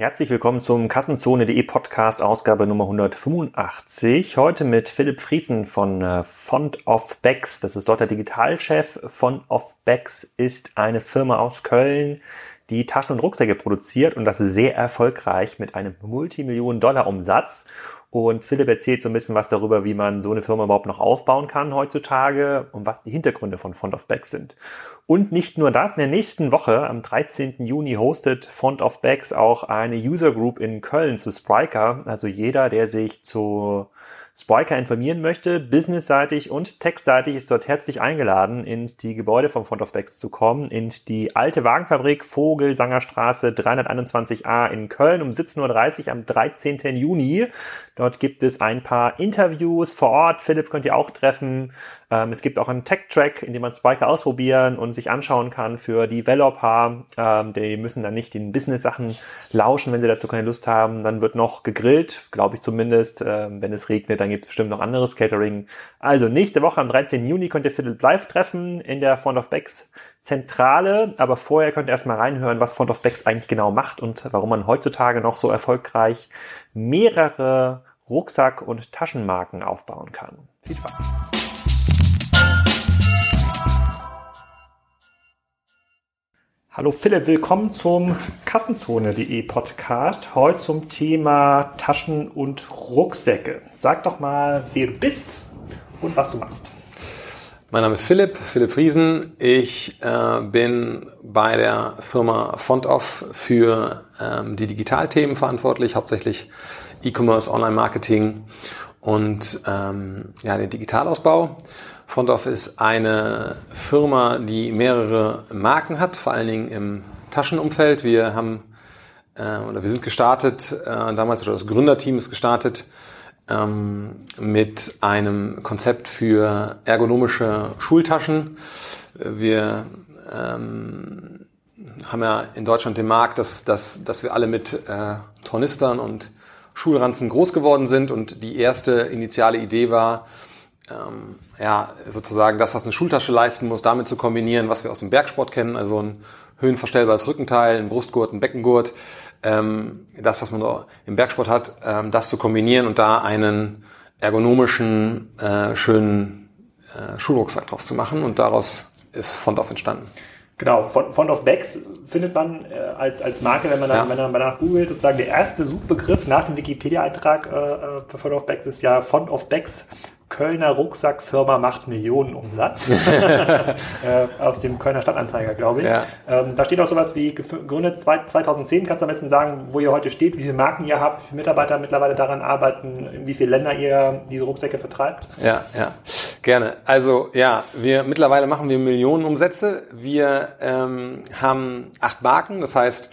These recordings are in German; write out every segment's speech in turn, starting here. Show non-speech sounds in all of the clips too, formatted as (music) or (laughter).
Herzlich willkommen zum Kassenzone.de Podcast Ausgabe Nummer 185. Heute mit Philipp Friesen von äh, Font of Becks. Das ist dort der Digitalchef. Font of Becks ist eine Firma aus Köln, die Taschen und Rucksäcke produziert und das sehr erfolgreich mit einem Multimillionen-Dollar-Umsatz. Und Philipp erzählt so ein bisschen was darüber, wie man so eine Firma überhaupt noch aufbauen kann heutzutage und was die Hintergründe von Font of Bags sind. Und nicht nur das, in der nächsten Woche, am 13. Juni, hostet Font of Bags auch eine User Group in Köln zu Spriker. Also jeder, der sich zu Spriker informieren möchte, businessseitig und textseitig, ist dort herzlich eingeladen, in die Gebäude vom Front of Backs zu kommen, in die alte Wagenfabrik Vogelsangerstraße 321a in Köln um 17.30 Uhr am 13. Juni. Dort gibt es ein paar Interviews vor Ort. Philipp könnt ihr auch treffen. Ähm, es gibt auch einen Tech-Track, in dem man Spiker ausprobieren und sich anschauen kann für Developer. Ähm, die müssen dann nicht den Business-Sachen lauschen, wenn sie dazu keine Lust haben. Dann wird noch gegrillt, glaube ich zumindest. Ähm, wenn es regnet, dann gibt es bestimmt noch anderes Catering. Also nächste Woche am 13. Juni könnt ihr Philipp live treffen in der Font of Becks Zentrale. Aber vorher könnt ihr erstmal reinhören, was Font of Becks eigentlich genau macht und warum man heutzutage noch so erfolgreich mehrere Rucksack- und Taschenmarken aufbauen kann. Viel Spaß! Hallo Philipp, willkommen zum Kassenzone.de Podcast. Heute zum Thema Taschen und Rucksäcke. Sag doch mal, wer du bist und was du machst. Mein Name ist Philipp, Philipp Friesen. Ich äh, bin bei der Firma FontOff für ähm, die Digitalthemen verantwortlich, hauptsächlich E-Commerce, Online-Marketing und ähm, ja, den Digitalausbau. FontOff ist eine Firma, die mehrere Marken hat, vor allen Dingen im Taschenumfeld. Wir haben äh, oder wir sind gestartet, äh, damals oder das Gründerteam ist gestartet ähm, mit einem Konzept für ergonomische Schultaschen. Wir ähm, haben ja in Deutschland den Markt, dass, dass, dass wir alle mit äh, Tornistern und Schulranzen groß geworden sind und die erste initiale Idee war, ähm, ja, sozusagen das, was eine Schultasche leisten muss, damit zu kombinieren, was wir aus dem Bergsport kennen, also ein höhenverstellbares Rückenteil, ein Brustgurt, ein Beckengurt, ähm, das, was man im Bergsport hat, ähm, das zu kombinieren und da einen ergonomischen, äh, schönen äh, Schulrucksack draus zu machen und daraus ist Font of entstanden. Genau, Font of Bags findet man äh, als, als Marke, wenn man, ja. wenn man danach googelt, sozusagen der erste Suchbegriff nach dem Wikipedia-Eintrag äh, äh für Font of Bags ist ja Font of Bags Kölner Rucksackfirma macht Millionenumsatz. (laughs) äh, aus dem Kölner Stadtanzeiger, glaube ich. Ja. Ähm, da steht auch sowas wie gegründet 2010. Kannst du am besten sagen, wo ihr heute steht, wie viele Marken ihr habt, wie viele Mitarbeiter mittlerweile daran arbeiten, in wie viele Länder ihr diese Rucksäcke vertreibt? Ja, ja, gerne. Also ja, wir mittlerweile machen wir Millionenumsätze. Wir ähm, haben acht Marken, das heißt,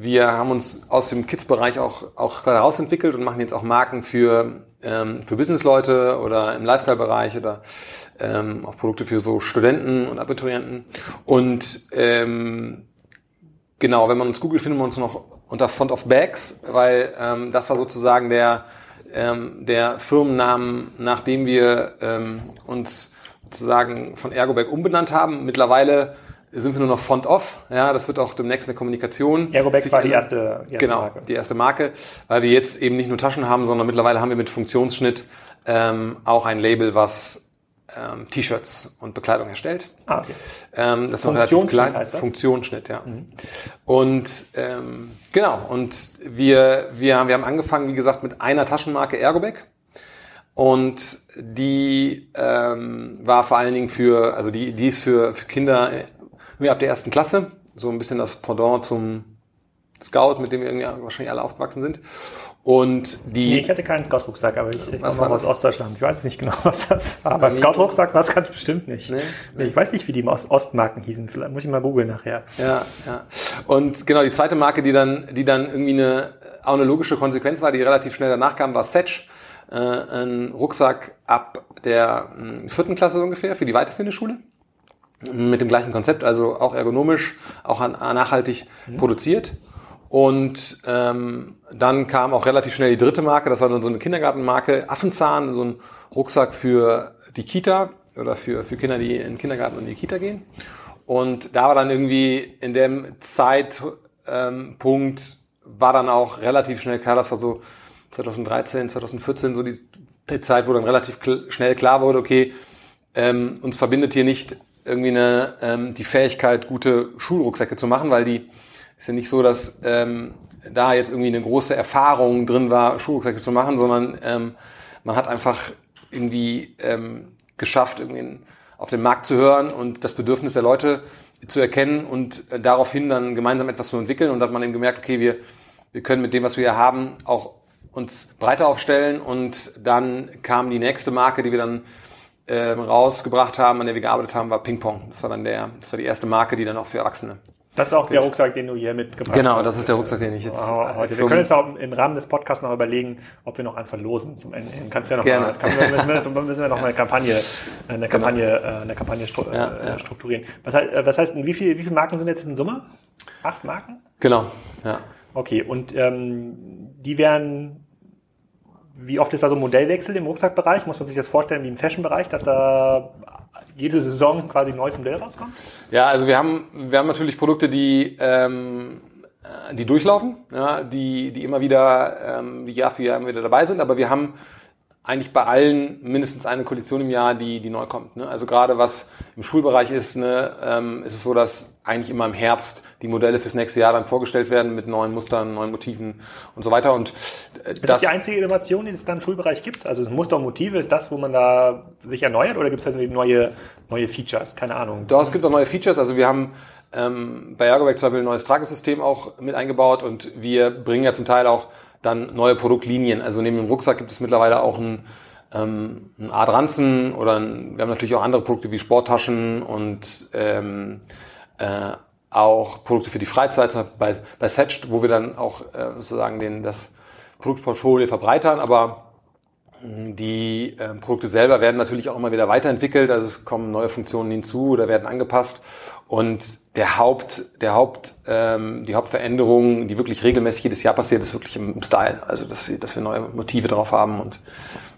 wir haben uns aus dem Kids-Bereich auch, auch herausentwickelt und machen jetzt auch Marken für, ähm, für Businessleute oder im Lifestyle-Bereich oder ähm, auch Produkte für so Studenten und Abiturienten. Und ähm, genau, wenn man uns googelt, findet man uns noch unter Font of Bags, weil ähm, das war sozusagen der, ähm, der Firmennamen, nachdem wir ähm, uns sozusagen von Ergobag umbenannt haben. Mittlerweile sind wir nur noch Font Off. Ja, das wird auch demnächst eine Kommunikation. Ergobex war die erste, erste genau, Marke. die erste Marke, weil wir jetzt eben nicht nur Taschen haben, sondern mittlerweile haben wir mit Funktionsschnitt ähm, auch ein Label, was ähm, T-Shirts und Bekleidung herstellt. Ah, okay. Ähm, das ist relativ klein. Heißt das? Funktionsschnitt, ja. Mhm. Und ähm, genau, und wir, wir, wir haben angefangen, wie gesagt, mit einer Taschenmarke Ergobag. Und die ähm, war vor allen Dingen für, also die, die ist für, für Kinder wir ab der ersten Klasse, so ein bisschen das Pendant zum Scout, mit dem wir irgendwie wahrscheinlich alle aufgewachsen sind. Und die. Nee, ich hatte keinen Scout-Rucksack, aber ich, ich komme aus Ostdeutschland. Ich weiß nicht genau, (laughs) was das war. Aber Scout-Rucksack war es ganz bestimmt nicht. Nee, nee. Ich weiß nicht, wie die Ostmarken hießen. Vielleicht muss ich mal googeln nachher. Ja, ja. Und genau, die zweite Marke, die dann, die dann irgendwie eine, auch eine logische Konsequenz war, die relativ schnell danach kam, war Setch. Äh, ein Rucksack ab der mh, hm, vierten Klasse ungefähr für die weiterführende Schule mit dem gleichen Konzept, also auch ergonomisch, auch nachhaltig mhm. produziert. Und ähm, dann kam auch relativ schnell die dritte Marke, das war dann so eine Kindergartenmarke, Affenzahn, so ein Rucksack für die Kita oder für, für Kinder, die in den Kindergarten und in die Kita gehen. Und da war dann irgendwie in dem Zeitpunkt, ähm, war dann auch relativ schnell klar, das war so 2013, 2014 so die, Zeit, wo dann relativ schnell klar wurde, okay, ähm, uns verbindet hier nicht irgendwie eine, ähm, die Fähigkeit, gute Schulrucksäcke zu machen, weil die ist ja nicht so, dass ähm, da jetzt irgendwie eine große Erfahrung drin war, Schulrucksäcke zu machen, sondern ähm, man hat einfach irgendwie ähm, geschafft, irgendwie auf den Markt zu hören und das Bedürfnis der Leute zu erkennen und äh, daraufhin dann gemeinsam etwas zu entwickeln. Und dann hat man eben gemerkt, okay, wir, wir können mit dem, was wir hier haben, auch uns breiter aufstellen. Und dann kam die nächste Marke, die wir dann äh, rausgebracht haben, an der wir gearbeitet haben, war Ping Pong. Das war dann der, das war die erste Marke, die dann auch für Erwachsene das ist auch der Rucksack, den du hier mitgebracht genau, hast. Genau, das ist der Rucksack, den ich jetzt oh, heute. Wir können jetzt auch im Rahmen des Podcasts noch überlegen, ob wir noch einen verlosen zum Ende. Kannst du ja noch Gerne. mal, kann, müssen, wir, noch mal eine Kampagne, eine Kampagne, genau. eine Kampagne stru ja, äh, ja. strukturieren. Was heißt, äh, was heißt, wie viele, wie viele Marken sind jetzt in Summe? Acht Marken? Genau, ja. Okay, und ähm, die werden wie oft ist da so ein Modellwechsel im Rucksackbereich? Muss man sich das vorstellen wie im Fashion-Bereich, dass da jede Saison quasi ein neues Modell rauskommt? Ja, also wir haben, wir haben natürlich Produkte, die, ähm, äh, die durchlaufen, ja, die, die immer wieder, ähm, wie Jahr für Jahr immer wieder dabei sind, aber wir haben eigentlich bei allen mindestens eine Kollektion im Jahr, die, die neu kommt. Ne? Also gerade was im Schulbereich ist, ne, ähm, ist es so, dass eigentlich immer im Herbst die Modelle fürs nächste Jahr dann vorgestellt werden mit neuen Mustern, neuen Motiven und so weiter. Und äh, ist das, das die einzige Innovation, die es dann im Schulbereich gibt? Also Muster und Motive, ist das, wo man da sich erneuert oder gibt es da neue, neue Features? Keine Ahnung. Doch, es gibt auch neue Features. Also wir haben ähm, bei Ergoback zum Beispiel ein neues Tragesystem auch mit eingebaut und wir bringen ja zum Teil auch dann neue Produktlinien. Also neben dem Rucksack gibt es mittlerweile auch ein, ähm, ein Art Ranzen oder ein, wir haben natürlich auch andere Produkte wie Sporttaschen und ähm, äh, auch Produkte für die Freizeit, bei, bei Setched, wo wir dann auch äh, sozusagen den, das Produktportfolio verbreitern, aber die äh, Produkte selber werden natürlich auch immer wieder weiterentwickelt, also es kommen neue Funktionen hinzu oder werden angepasst und der Haupt, der Haupt, ähm, die Hauptveränderung, die wirklich regelmäßig jedes Jahr passiert, ist wirklich im, Style. Also dass, dass wir neue Motive drauf haben und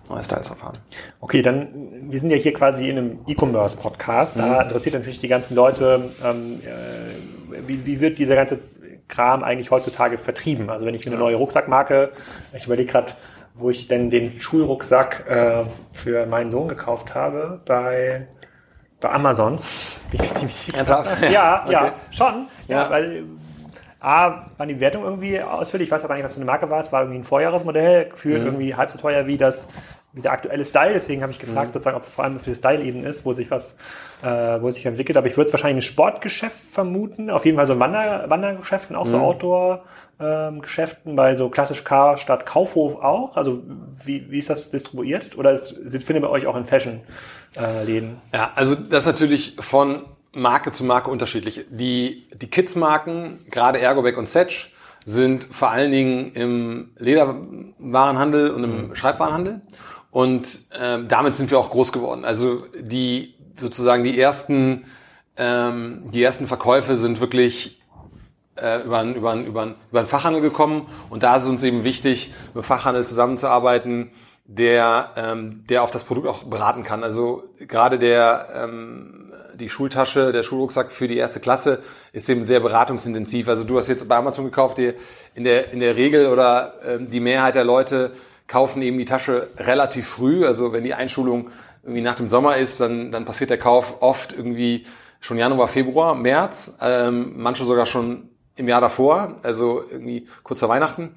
neue Styles drauf haben. Okay, dann wir sind ja hier quasi in einem E-Commerce-Podcast. Da mhm. interessiert natürlich die ganzen Leute, ähm, äh, wie, wie wird dieser ganze Kram eigentlich heutzutage vertrieben? Also wenn ich mir eine neue Rucksackmarke, ich überlege gerade, wo ich denn den Schulrucksack äh, für meinen Sohn gekauft habe, bei bei Amazon. Bin ich ziemlich sicher. Ja, okay. ja, schon. Ja, ja. weil A, war die Wertung irgendwie ausführlich. Ich weiß gar nicht, was für eine Marke war. Es war irgendwie ein Vorjahresmodell, gefühlt mhm. irgendwie halb so teuer wie das wie der aktuelle Style. Deswegen habe ich gefragt, mhm. sozusagen, ob es vor allem für Style eben ist, wo sich was, äh, wo es sich entwickelt. Aber ich würde es wahrscheinlich ein Sportgeschäft vermuten. Auf jeden Fall so ein Wander Wandergeschäft und auch mhm. so Outdoor ähm, Geschäften, bei so klassisch K statt Kaufhof auch? Also wie, wie ist das distribuiert? Oder ist, findet ihr euch auch in Fashion-Läden? Äh, ja, also das ist natürlich von Marke zu Marke unterschiedlich. Die, die Kids-Marken, gerade Ergobag und Setch, sind vor allen Dingen im Lederwarenhandel und im mhm. Schreibwarenhandel. Und ähm, damit sind wir auch groß geworden. Also die sozusagen die ersten, ähm, die ersten Verkäufe sind wirklich äh, über, einen, über, einen, über, einen, über einen Fachhandel gekommen und da ist es uns eben wichtig, mit Fachhandel zusammenzuarbeiten, der, ähm, der auf das Produkt auch beraten kann. Also gerade der ähm, die Schultasche, der Schulrucksack für die erste Klasse ist eben sehr beratungsintensiv. Also du hast jetzt bei Amazon gekauft, die in der in der Regel oder ähm, die Mehrheit der Leute kaufen eben die Tasche relativ früh. Also wenn die Einschulung irgendwie nach dem Sommer ist, dann dann passiert der Kauf oft irgendwie schon Januar, Februar, März, ähm, manche sogar schon im Jahr davor, also irgendwie kurz vor Weihnachten.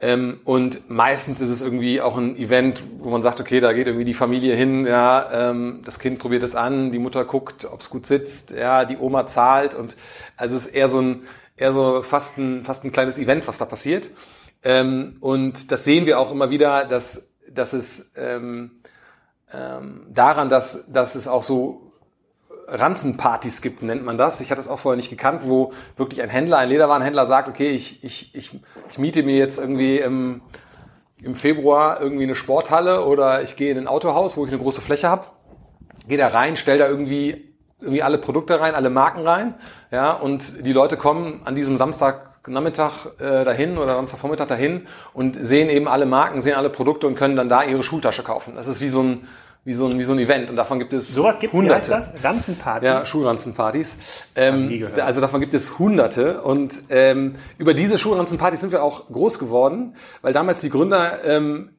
Ähm, und meistens ist es irgendwie auch ein Event, wo man sagt, okay, da geht irgendwie die Familie hin, ja, ähm, das Kind probiert es an, die Mutter guckt, ob es gut sitzt, ja, die Oma zahlt und also es ist eher so ein, eher so fast ein, fast ein kleines Event, was da passiert. Ähm, und das sehen wir auch immer wieder, dass, dass es ähm, ähm, daran, dass, dass es auch so Ranzenpartys gibt, nennt man das. Ich hatte es auch vorher nicht gekannt, wo wirklich ein Händler, ein Lederwarenhändler sagt, okay, ich, ich, ich, ich miete mir jetzt irgendwie im, im Februar irgendwie eine Sporthalle oder ich gehe in ein Autohaus, wo ich eine große Fläche habe, gehe da rein, stell da irgendwie irgendwie alle Produkte rein, alle Marken rein, ja, und die Leute kommen an diesem Samstagnachmittag äh, dahin oder Samstagvormittag dahin und sehen eben alle Marken, sehen alle Produkte und können dann da ihre Schultasche kaufen. Das ist wie so ein wie so ein, wie so ein Event. Und davon gibt es Sowas gibt es, wie heißt hunderte. das? Ranzenparty? Ja, Schulranzenpartys. Ähm, also davon gibt es hunderte. Und ähm, über diese Schulranzenpartys sind wir auch groß geworden, weil damals die Gründer ähm,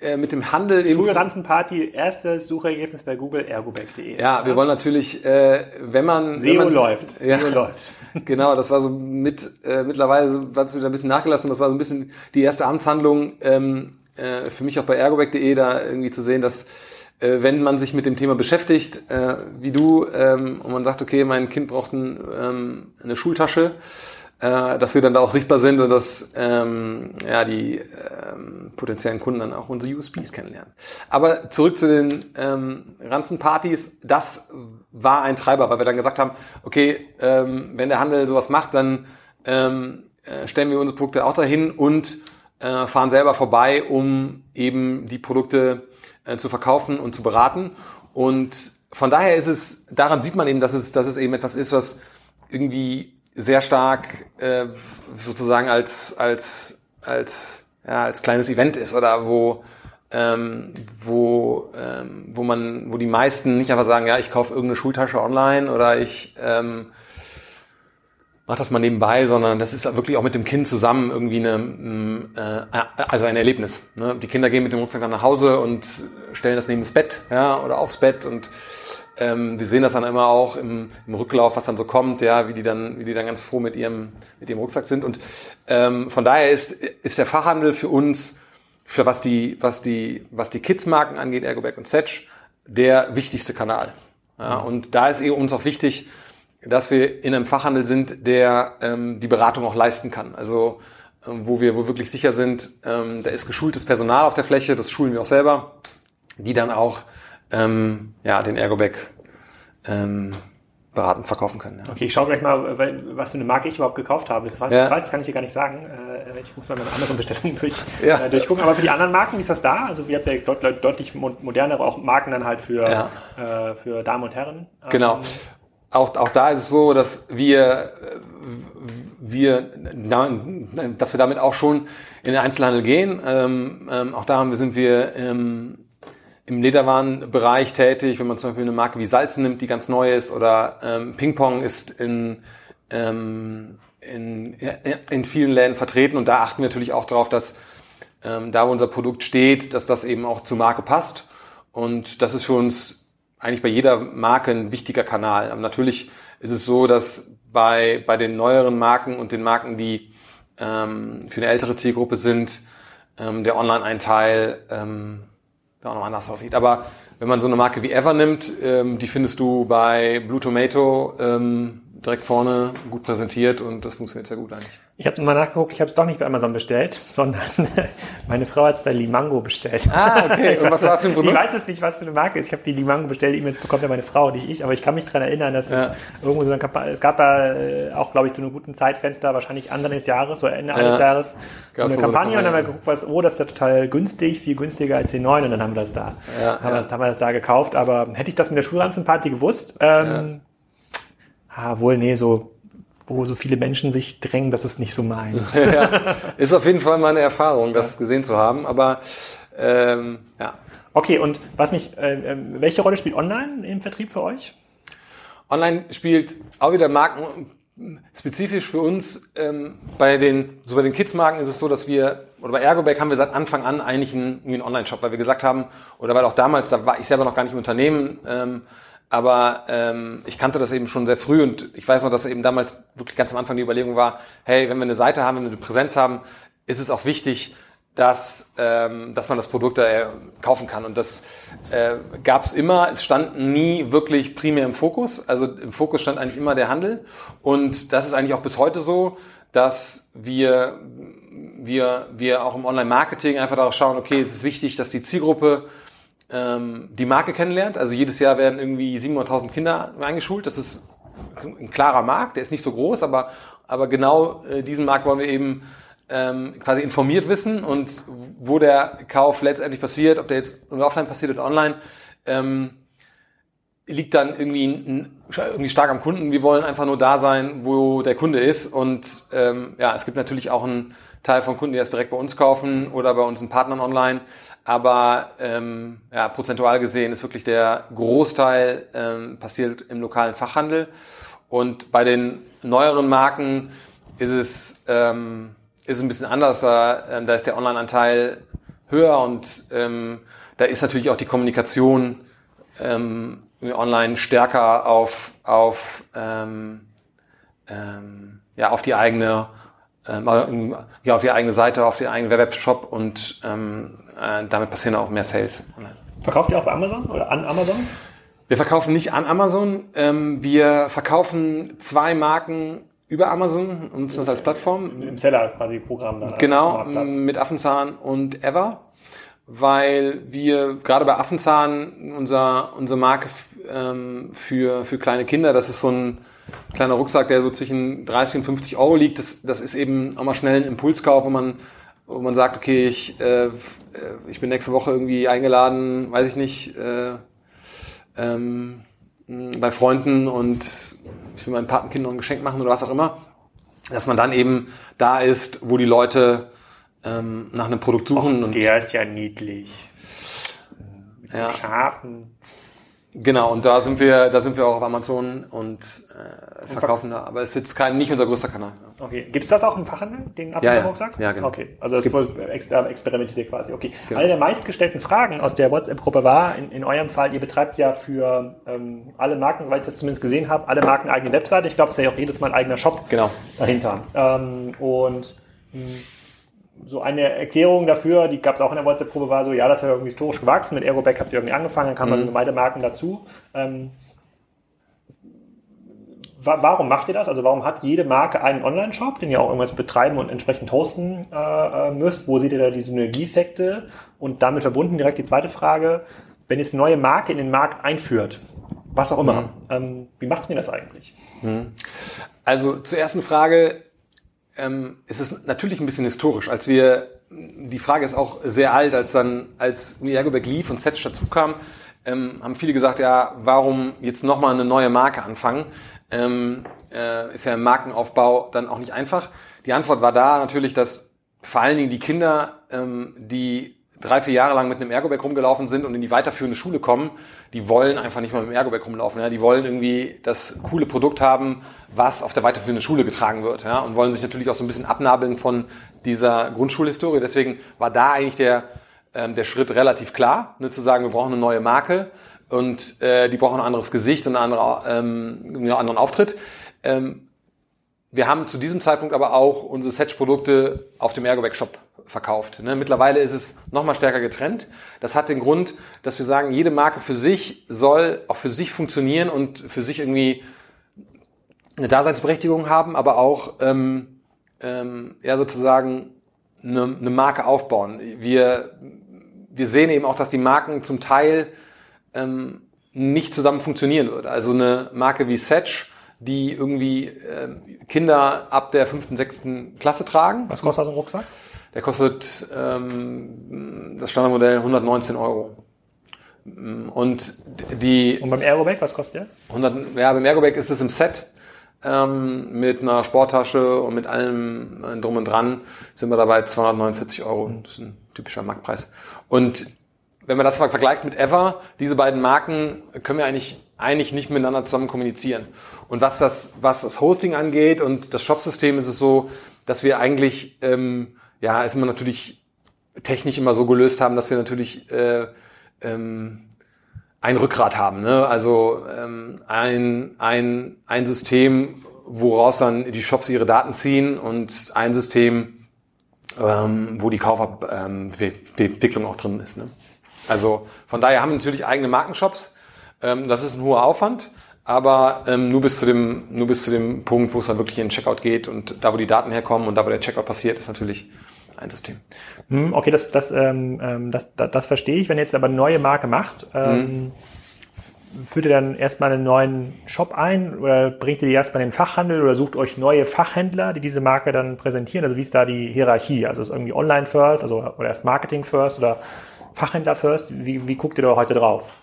äh, mit dem Handel eben... Schulranzenparty, erstes Suchergebnis bei Google, ergoback.de. Ja, wir wollen natürlich, äh, wenn man... wenn SEO man, läuft. (laughs) Ja, SEO läuft. (laughs) genau, das war so mit, äh, mittlerweile so- hat es wieder ein bisschen nachgelassen, das war so ein bisschen die erste Amtshandlung ähm, äh, für mich auch bei ergoback.de da irgendwie zu sehen, dass wenn man sich mit dem Thema beschäftigt, äh, wie du, ähm, und man sagt, okay, mein Kind braucht ein, ähm, eine Schultasche, äh, dass wir dann da auch sichtbar sind und dass ähm, ja, die ähm, potenziellen Kunden dann auch unsere USPs kennenlernen. Aber zurück zu den ähm, Ranzenpartys, das war ein Treiber, weil wir dann gesagt haben, okay, ähm, wenn der Handel sowas macht, dann ähm, äh, stellen wir unsere Produkte auch dahin und äh, fahren selber vorbei, um eben die Produkte äh, zu verkaufen und zu beraten. Und von daher ist es, daran sieht man eben, dass es, dass es eben etwas ist, was irgendwie sehr stark äh, sozusagen als, als, als, ja, als kleines Event ist oder wo, ähm, wo, ähm, wo man, wo die meisten nicht einfach sagen, ja, ich kaufe irgendeine Schultasche online oder ich ähm, mach das mal nebenbei, sondern das ist wirklich auch mit dem Kind zusammen irgendwie eine, mm, äh, also ein Erlebnis. Ne? Die Kinder gehen mit dem Rucksack dann nach Hause und stellen das neben das Bett, ja, oder aufs Bett und ähm, wir sehen das dann immer auch im, im Rücklauf, was dann so kommt, ja, wie die dann, wie die dann ganz froh mit ihrem, mit ihrem Rucksack sind. Und ähm, von daher ist, ist der Fachhandel für uns, für was die, was die, was die Kids-Marken angeht, Ergoback und Setch, der wichtigste Kanal. Ja, und da ist eben uns auch wichtig, dass wir in einem Fachhandel sind, der ähm, die Beratung auch leisten kann. Also ähm, wo wir wo wirklich sicher sind, ähm, da ist geschultes Personal auf der Fläche, das schulen wir auch selber, die dann auch ähm, ja, den Ergobag ähm, beraten, verkaufen können. Ja. Okay, ich schaue gleich mal, was für eine Marke ich überhaupt gekauft habe. Das weiß, Ja. das weiß das kann ich dir gar nicht sagen. Äh, Ich muss mal meine anderen Bestellungen durch, (laughs) Ja. äh, durchgucken. Aber für die anderen Marken, wie ist das da? Also wir habt ja deut deutlich mo- modernere auch Marken dann halt für, äh, für Damen und Herren. Genau. Auch, auch da ist es so, dass wir, äh, wir, dass wir damit auch schon in den Einzelhandel gehen. Ähm, ähm, auch da haben wir, sind wir ähm, im Lederwarenbereich tätig, wenn man zum Beispiel eine Marke wie Salzen nimmt, die ganz neu ist, oder ähm, Ping-Pong ist in, ähm, in, in vielen Läden vertreten und da achten wir natürlich auch darauf, dass ähm, da wo unser Produkt steht, dass das eben auch zur Marke passt. Und das ist für uns eigentlich bei jeder Marke ein wichtiger Kanal. Aber natürlich ist es so, dass bei, bei den neueren Marken und den Marken, die ähm, für eine ältere Zielgruppe sind, ähm, der Online-Einteil ähm, da auch noch anders aussieht. Aber wenn man so eine Marke wie Ever nimmt, ähm, die findest du bei Blue Tomato ähm, direkt vorne gut präsentiert und das funktioniert sehr gut eigentlich. Ich habe mal nachgeguckt, ich habe es doch nicht bei Amazon bestellt, (laughs) sondern meine Frau hat es bei Limango bestellt. Ah, okay. (laughs) Und was war das für ein Ich Produkt? weiß es nicht, was für eine Marke ist. Ich habe die Limango bestellt, E-Mails bekommt ja meine Frau, nicht ich, aber ich kann mich daran erinnern, dass Ja. es irgendwo so eine Kampagne, es gab da äh, auch, glaube ich, zu einem guten Zeitfenster, wahrscheinlich Anfang des Jahres oder Ende eines Jahres, so eine so eine Kampagne und dann haben wir geguckt, was, oh, das ist ja total günstig, viel günstiger als die neuen und dann haben wir das da, Ja, haben, Wir ja. das, haben wir das da gekauft, aber hätte ich das mit der Schulranzenparty gewusst, ähm, ah, wohl, nee, so, wo so viele Menschen sich drängen, das ist nicht so meins. (laughs) ja, ist auf jeden Fall mal eine Erfahrung, das gesehen zu haben. Aber ähm, ja, Okay, und was mich, äh, äh, welche Rolle spielt online im Vertrieb für euch? Online spielt auch wieder Marken spezifisch für uns. Ähm, bei den so bei den Kids-Marken ist es so, dass wir oder bei Ergobag haben wir seit Anfang an eigentlich einen, einen Online-Shop, weil wir gesagt haben oder weil auch damals da war ich selber noch gar nicht im Unternehmen. Ähm, aber ähm, ich kannte das eben schon sehr früh und ich weiß noch, dass eben damals wirklich ganz am Anfang die Überlegung war, hey, wenn wir eine Seite haben, wenn wir eine Präsenz haben, ist es auch wichtig, dass, ähm, dass man das Produkt da äh, kaufen kann. Und das äh, gab es immer. Es stand nie wirklich primär im Fokus. Also im Fokus stand eigentlich immer der Handel. Und das ist eigentlich auch bis heute so, dass wir, wir, wir auch im Online-Marketing einfach darauf schauen, okay, es ist wichtig, dass die Zielgruppe ähm, die Marke kennenlernt. Also jedes Jahr werden irgendwie 700.000 Kinder eingeschult. Das ist ein klarer Markt, der ist nicht so groß, aber, aber genau äh, diesen Markt wollen wir eben ähm, quasi informiert wissen und wo der Kauf letztendlich passiert, ob der jetzt offline passiert oder online. Ähm, liegt dann irgendwie, irgendwie stark am Kunden. Wir wollen einfach nur da sein, wo der Kunde ist. Und ähm, ja, es gibt natürlich auch einen Teil von Kunden, die das direkt bei uns kaufen oder bei unseren Partnern online. Aber ähm, ja, prozentual gesehen ist wirklich der Großteil ähm, passiert im lokalen Fachhandel. Und bei den neueren Marken ist es, ähm, ist es ein bisschen anders. Da, ähm, da ist der Online-Anteil höher und ähm, da ist natürlich auch die Kommunikation ähm, online stärker auf, auf, ähm, ähm, ja, auf die eigene ähm, ja, auf die eigene Seite, auf den eigenen Webshop und ähm, äh, damit passieren auch mehr Sales. Verkauft ihr auch bei Amazon oder an Amazon? Wir verkaufen nicht an Amazon. Ähm, wir verkaufen zwei Marken über Amazon und nutzen das als Plattform. Im Seller quasi Programm dann. Genau, mit Affenzahn und Ever weil wir gerade bei Affenzahn unser, unsere Marke ähm, für, für kleine Kinder, das ist so ein kleiner Rucksack, der so zwischen 30 und 50 Euro liegt. Das, das ist eben auch mal schnell ein Impulskauf, wo man, wo man sagt, okay, ich, äh, ich bin nächste Woche irgendwie eingeladen, weiß ich nicht, äh, ähm, bei Freunden und ich will meinen Patenkind noch ein Geschenk machen oder was auch immer. Dass man dann eben da ist, wo die Leute ähm, nach einem Produkt suchen. Och, und der ist ja niedlich. Mit ja. so Schafen. Genau, und da sind wir, da sind wir auch auf Amazon und äh, verkaufen da. Aber es ist jetzt kein, nicht unser größter Kanal. Okay. Gibt es das auch im Fachhandel, den Affenrucksack? Ja, ja. ja, genau. Okay, also das, das extra experimentiert ihr quasi. Okay. Genau. Eine der meistgestellten Fragen aus der WhatsApp-Gruppe war, in, in eurem Fall, ihr betreibt ja für ähm, alle Marken, weil ich das zumindest gesehen habe, alle Marken eigene Webseite. Ich glaube, es ist ja auch jedes Mal ein eigener Shop genau. dahinter. Ähm, und mh, hm, so eine Erklärung dafür, die gab es auch in der WhatsApp-Probe, war so, ja, das ist ja irgendwie historisch gewachsen, mit Aeroback habt ihr irgendwie angefangen, dann kamen mhm. dann weitere Marken dazu. Ähm, warum macht ihr das? Also warum hat jede Marke einen Online-Shop, den ihr auch irgendwas betreiben und entsprechend hosten äh, äh, müsst? Wo seht ihr da die Synergieffekte? Und damit verbunden direkt die zweite Frage, wenn jetzt eine neue Marke in den Markt einführt, was auch immer, mhm. ähm, wie macht ihr das eigentlich? Mhm. Also zur ersten Frage, ähm, ist natürlich ein bisschen historisch. Als wir, die Frage ist auch sehr alt, als dann, als Jagoberg lief und Setch dazu kam, ähm, haben viele gesagt, ja, warum jetzt nochmal eine neue Marke anfangen? Ähm, äh, ist ja im Markenaufbau dann auch nicht einfach. Die Antwort war da natürlich, dass vor allen Dingen die Kinder, ähm, die drei, vier Jahre lang mit einem Ergobag rumgelaufen sind und in die weiterführende Schule kommen, die wollen einfach nicht mal mit dem Ergobag rumlaufen. Ja? Die wollen irgendwie das coole Produkt haben, was auf der weiterführenden Schule getragen wird. Ja? Und wollen sich natürlich auch so ein bisschen abnabeln von dieser Grundschulhistorie. Deswegen war da eigentlich der, ähm, der Schritt relativ klar, ne, zu sagen, wir brauchen eine neue Marke und äh, die brauchen ein anderes Gesicht und einen anderen, ähm, einen anderen Auftritt. Ähm, wir haben zu diesem Zeitpunkt aber auch unsere Setch-Produkte auf dem Ergobag-Shop verkauft. Ne? Mittlerweile ist es nochmal stärker getrennt. Das hat den Grund, dass wir sagen, jede Marke für sich soll auch für sich funktionieren und für sich irgendwie eine Daseinsberechtigung haben, aber auch ähm, ähm, ja sozusagen eine, eine Marke aufbauen. Wir, wir sehen eben auch, dass die Marken zum Teil ähm, nicht zusammen funktionieren würden. Also eine Marke wie Setch, die irgendwie äh, Kinder ab der fünften, sechsten Klasse tragen. Was kostet so ein Rucksack? Der kostet ähm, das Standardmodell 119 Euro. Und die. Und beim Aerobag, was kostet der? 100, ja, beim Aerobag ist es im Set ähm, mit einer Sporttasche und mit allem äh, drum und dran sind wir dabei 249 Euro. Das ist ein typischer Marktpreis. Und wenn man das vergleicht mit Ever, diese beiden Marken können wir eigentlich, eigentlich nicht miteinander zusammen kommunizieren. Und was das, was das Hosting angeht und das Shopsystem ist es so, dass wir eigentlich ähm, ja, ist man natürlich technisch immer so gelöst haben, dass wir natürlich äh, ähm, ein Rückgrat haben. Ne? Also ähm, ein, ein, ein System, woraus dann die Shops ihre Daten ziehen und ein System, ähm, wo die Kaufabwicklung ähm, auch drin ist. Ne? Also von daher haben wir natürlich eigene Markenshops. Ähm, das ist ein hoher Aufwand, aber ähm, nur bis zu dem nur bis zu dem Punkt, wo es dann wirklich in den Checkout geht und da, wo die Daten herkommen und da, wo der Checkout passiert, ist natürlich ein System. Hm, okay, das, das, ähm, ähm, das, das, das verstehe ich. Wenn ihr jetzt aber eine neue Marke macht, ähm, mhm. führt ihr dann erstmal einen neuen Shop ein oder bringt ihr die erstmal in den Fachhandel oder sucht euch neue Fachhändler, die diese Marke dann präsentieren? Also wie ist da die Hierarchie? Also ist irgendwie Online first, also oder erst Marketing first oder Fachhändler first? Wie, wie guckt ihr da heute drauf?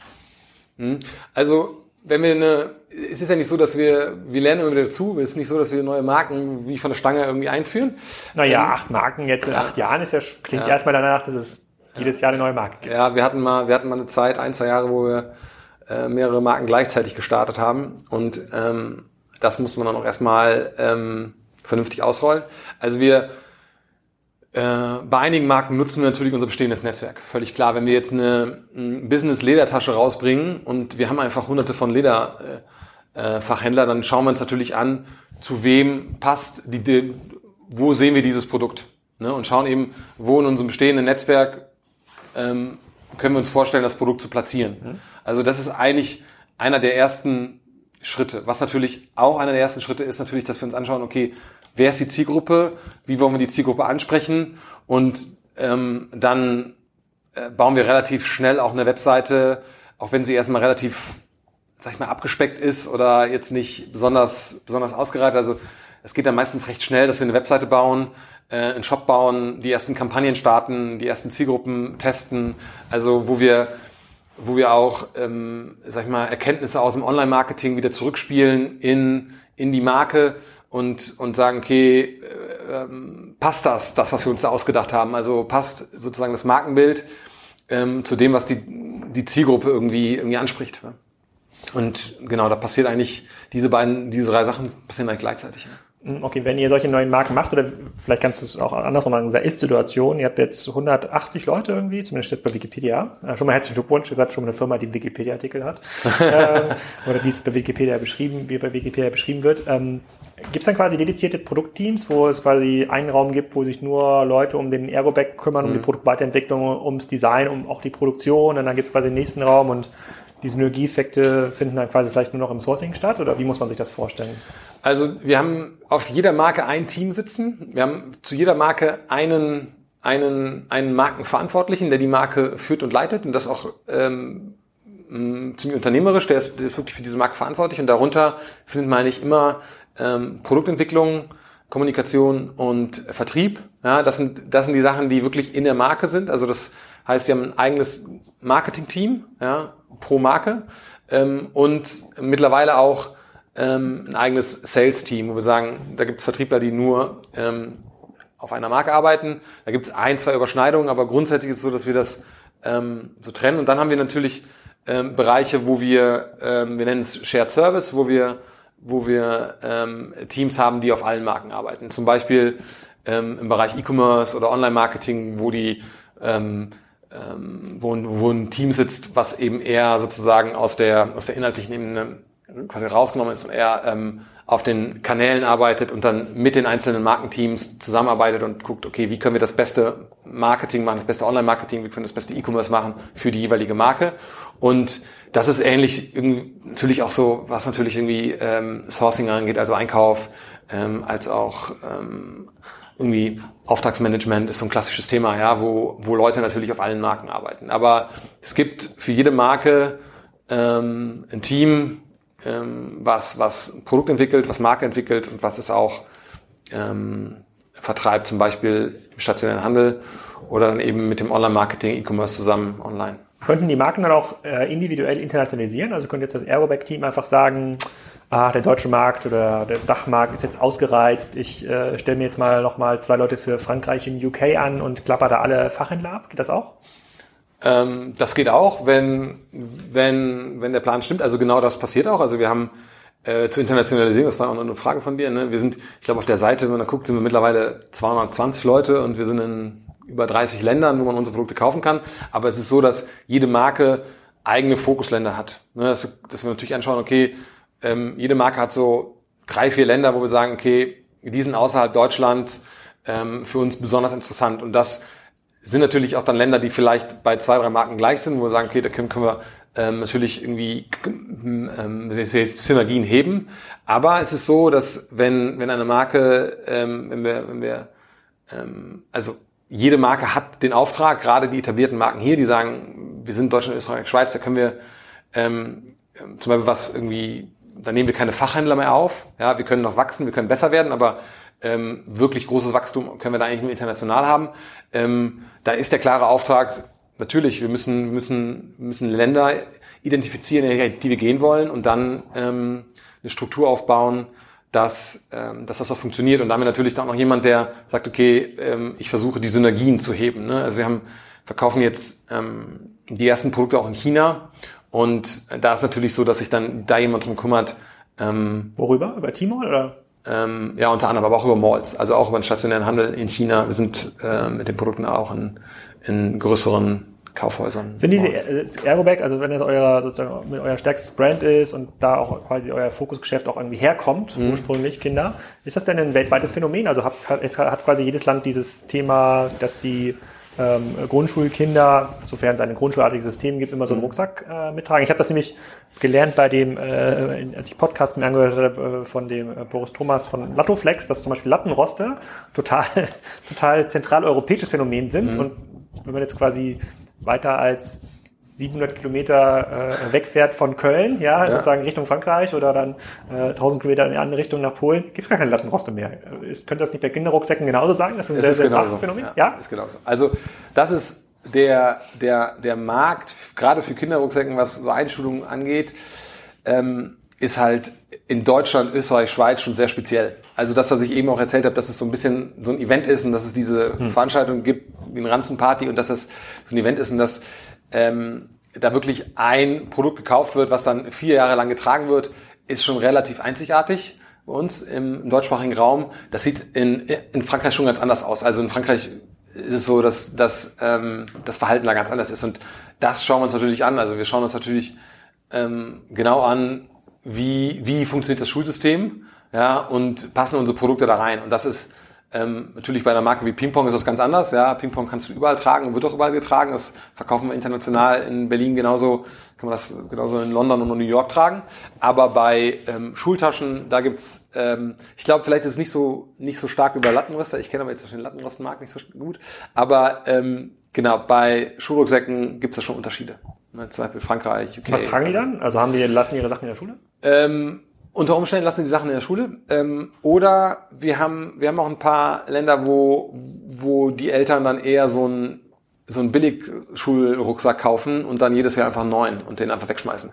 Mhm. Also wenn wir eine, es ist ja nicht so, dass wir, wir lernen immer wieder dazu, es ist nicht so, dass wir neue Marken wie von der Stange irgendwie einführen. Naja, ähm, acht Marken jetzt in ja. acht Jahren ist ja, klingt ja. erstmal danach, dass es jedes Jahr eine neue Marke gibt. Ja, wir hatten mal, wir hatten mal eine Zeit, ein, zwei Jahre, wo wir äh, mehrere Marken gleichzeitig gestartet haben und ähm, das muss man dann auch erstmal ähm, vernünftig ausrollen. Also wir bei einigen Marken nutzen wir natürlich unser bestehendes Netzwerk. Völlig klar. Wenn wir jetzt eine, Business-Ledertasche rausbringen und wir haben einfach hunderte von Lederfachhändler, äh, dann schauen wir uns natürlich an, zu wem passt die, die wo sehen wir dieses Produkt. Ne? Und schauen eben, wo in unserem bestehenden Netzwerk ähm, können wir uns vorstellen, das Produkt zu platzieren. Mhm. Also das ist eigentlich einer der ersten Schritte. Was natürlich auch einer der ersten Schritte ist, natürlich, dass wir uns anschauen, okay, wer ist die Zielgruppe, wie wollen wir die Zielgruppe ansprechen? Und ähm, dann äh, bauen wir relativ schnell auch eine Webseite, auch wenn sie erstmal relativ, sag ich mal, abgespeckt ist oder jetzt nicht besonders, besonders ausgereift. Also es geht dann meistens recht schnell, dass wir eine Webseite bauen, äh, einen Shop bauen, die ersten Kampagnen starten, die ersten Zielgruppen testen, also wo wir wo wir auch, ähm, sag ich mal, Erkenntnisse aus dem Online-Marketing wieder zurückspielen in, in die Marke und, und sagen, okay, äh, ähm, passt das, das, was wir uns da ausgedacht haben? Also passt sozusagen das Markenbild ähm, zu dem, was die, die Zielgruppe irgendwie, irgendwie anspricht. Und genau, da passiert eigentlich diese beiden, diese drei Sachen passieren eigentlich gleichzeitig. Ja. Hm, okay, wenn ihr solche neuen Marken macht, oder vielleicht kannst du es auch andersrum machen, dieser Ist-Situation, ihr habt jetzt 180 Leute irgendwie, zumindest steht bei Wikipedia. Äh, schon mal herzlichen Glückwunsch, ihr seid schon mal eine Firma, die einen Wikipedia-Artikel hat. (laughs) ähm, oder die es bei Wikipedia beschrieben, wie bei Wikipedia beschrieben wird. Ähm, Gibt es dann quasi dedizierte Produktteams, wo es quasi einen Raum gibt, wo sich nur Leute um den Ergo-Back kümmern, um die mhm. Produktweiterentwicklung, ums Design, um auch die Produktion, und dann gibt es quasi den nächsten Raum und die Synergieeffekte finden dann quasi vielleicht nur noch im Sourcing statt oder wie muss man sich das vorstellen? Also wir haben auf jeder Marke ein Team sitzen. Wir haben zu jeder Marke einen, einen, einen Markenverantwortlichen, der die Marke führt und leitet und das auch ähm, ziemlich unternehmerisch, der ist, der ist wirklich für diese Marke verantwortlich und darunter findet man eigentlich immer ähm, Produktentwicklung, Kommunikation und Vertrieb. Ja, das sind, das sind die Sachen, die wirklich in der Marke sind. Also das heißt, die haben ein eigenes Marketing-Team, ja, pro Marke ähm, und mittlerweile auch ähm, ein eigenes Sales-Team, wo wir sagen, da gibt es Vertriebler, die nur ähm, auf einer Marke arbeiten. Da gibt es ein, zwei Überschneidungen, aber grundsätzlich ist es so, dass wir das ähm, so trennen. Und dann haben wir natürlich ähm, Bereiche, wo wir, ähm, wir nennen es Shared Service, wo wir, wo wir ähm, Teams haben, die auf allen Marken arbeiten. Zum Beispiel ähm, im Bereich E-Commerce oder Online-Marketing, wo die ähm, ähm, wo, wo ein Team sitzt, was eben eher sozusagen aus der, aus der inhaltlichen Ebene quasi rausgenommen ist und eher ähm, auf den Kanälen arbeitet und dann mit den einzelnen Markenteams zusammenarbeitet und guckt, okay, wie können wir das beste Marketing machen, das beste Online-Marketing, wie können wir das beste E-Commerce machen für die jeweilige Marke. Und das ist ähnlich natürlich auch so, was natürlich irgendwie ähm, Sourcing angeht, also Einkauf, ähm, als auch ähm, irgendwie Auftragsmanagement ist so ein klassisches Thema, ja, wo, wo Leute natürlich auf allen Marken arbeiten. Aber es gibt für jede Marke ähm, ein Team, ähm, was, was Produkt entwickelt, was Marke entwickelt und was es auch ähm, vertreibt, zum Beispiel im stationären Handel oder dann eben mit dem Online-Marketing, E-Commerce zusammen online. Könnten die Marken dann auch äh, individuell internationalisieren? Also könnte jetzt das Aeroback-Team einfach sagen, ah, der deutsche Markt oder der Dachmarkt ist jetzt ausgereizt, ich äh, stelle mir jetzt mal nochmal zwei Leute für Frankreich in UK an und klapper da alle Fachhändler ab. Geht das auch? Ähm, das geht auch, wenn, wenn, wenn der Plan stimmt. Also genau das passiert auch. Also wir haben äh, zu internationalisieren, das war auch noch eine Frage von dir. Ne? Wir sind, ich glaube, auf der Seite, wenn man da guckt, sind wir mittlerweile 220 Leute und wir sind in über 30 Ländern, wo man unsere Produkte kaufen kann. Aber es ist so, dass jede Marke eigene Fokusländer hat. Ne? Dass, dass wir natürlich anschauen, okay, ähm, jede Marke hat so drei, vier Länder, wo wir sagen, okay, die sind außerhalb Deutschlands ähm, für uns besonders interessant. Und das sind natürlich auch dann Länder, die vielleicht bei zwei, drei Marken gleich sind, wo wir sagen, okay, da können, können wir ähm, natürlich irgendwie ähm, Synergien heben. Aber es ist so, dass wenn, wenn eine Marke, ähm, wenn wir, wenn wir ähm, also jede Marke hat den Auftrag, gerade die etablierten Marken hier, die sagen, wir sind Deutschland, Österreich, Schweiz, da können wir ähm, zum Beispiel was irgendwie da nehmen wir keine Fachhändler mehr auf. Ja, wir können noch wachsen, wir können besser werden, aber ähm, wirklich großes Wachstum können wir da eigentlich nur international haben. Ähm, da ist der klare Auftrag, natürlich, wir müssen, müssen, müssen Länder identifizieren, die wir gehen wollen und dann ähm, eine Struktur aufbauen, dass, ähm, dass das auch funktioniert. Und damit natürlich dann auch noch jemand, der sagt, okay, ähm, ich versuche die Synergien zu heben. Ne? Also wir haben, verkaufen jetzt ähm, die ersten Produkte auch in China. Und da ist natürlich so, dass sich dann da jemand drum kümmert. Ähm, Worüber? Über Tmall oder? Ähm, ja, unter anderem, aber auch über Malls, also auch über den stationären Handel in China. Wir sind äh, mit den Produkten auch in, in größeren Kaufhäusern. Sind diese äh, Ergobag, also wenn das euer sozusagen mit euer stärkstes Brand ist und da auch quasi euer Fokusgeschäft auch irgendwie herkommt, mhm. ursprünglich Kinder, ist das denn ein weltweites Phänomen? Also hat, es hat quasi jedes Land dieses Thema, dass die ähm, Grundschulkinder, sofern es ein grundschulartiges System gibt, immer so einen mhm. Rucksack äh, mittragen. Ich habe das nämlich gelernt bei dem, äh, als ich Podcasts mir angehört habe, äh, von dem äh, Boris Thomas von Lattoflex, dass zum Beispiel Lattenroste total, (laughs) total zentraleuropäisches Phänomen sind. Mhm. Und wenn man jetzt quasi weiter als 700 Kilometer äh, wegfährt von Köln, ja, ja, sozusagen Richtung Frankreich oder dann äh, 1000 Kilometer in die andere Richtung nach Polen, gibt es gar keine Lattenroste mehr. Ist, könnte das nicht bei Kinderrucksäcken genauso sein? Das ist ein es sehr, ist sehr genauso. Phänomen. Ja, ja, ist genauso. Also das ist der, der, der Markt, gerade für Kinderrucksäcken, was so Einschulungen angeht, ähm, ist halt in Deutschland, Österreich, Schweiz schon sehr speziell. Also das, was ich eben auch erzählt habe, dass es so ein bisschen so ein Event ist und dass es diese hm. Veranstaltung gibt, wie ein Ranzenparty und dass es so ein Event ist und dass ähm, da wirklich ein Produkt gekauft wird, was dann vier Jahre lang getragen wird, ist schon relativ einzigartig bei uns im, im deutschsprachigen Raum. Das sieht in, in Frankreich schon ganz anders aus. Also in Frankreich ist es so, dass, dass ähm, das Verhalten da ganz anders ist. Und das schauen wir uns natürlich an. Also wir schauen uns natürlich ähm, genau an, wie, wie funktioniert das Schulsystem ja, und passen unsere Produkte da rein. Und das ist ähm, natürlich bei einer Marke wie Ping-Pong ist das ganz anders. Ja, Ping-Pong kannst du überall tragen und wird auch überall getragen. Das verkaufen wir international in Berlin genauso, kann man das genauso in London und New York tragen. Aber bei ähm, Schultaschen, da gibt's, ähm, ich glaube, vielleicht ist es nicht so nicht so stark über Lattenröster. Ich kenne aber jetzt den Lattenrostenmarkt nicht so gut. Aber ähm, genau, bei Schulrucksäcken gibt's da schon Unterschiede. Zum Beispiel Frankreich, UK. Was tragen die dann? Also haben die lassen ihre Sachen in der Schule? Ähm, unter Umständen lassen die Sachen in der Schule. Ähm, oder wir haben, wir haben auch ein paar Länder, wo, wo die Eltern dann eher so ein so einen Billigschulrucksack kaufen und dann jedes Jahr einfach einen neuen und den einfach wegschmeißen.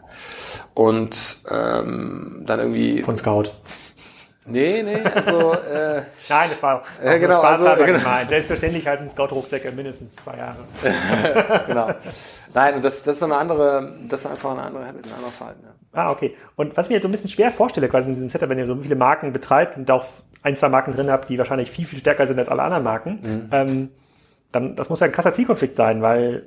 Und ähm, dann irgendwie. Von Scout. Nee, nee, also. Äh, (laughs) Nein, das war auch äh, genau, Spaß also, genau. gemeint. Selbstverständlich halten Scout-Rucksäcke mindestens zwei Jahre. (laughs) genau. Nein, und das, das ist eine andere, das ist einfach eine andere, ein anderer Verhalten. Ja. Ah, okay. Und was ich mir jetzt so ein bisschen schwer vorstelle, quasi in diesem Setup, wenn ihr so viele Marken betreibt und auch ein, zwei Marken drin habt, die wahrscheinlich viel, viel stärker sind als alle anderen Marken, mhm. ähm, dann, das muss ja ein krasser Zielkonflikt sein, weil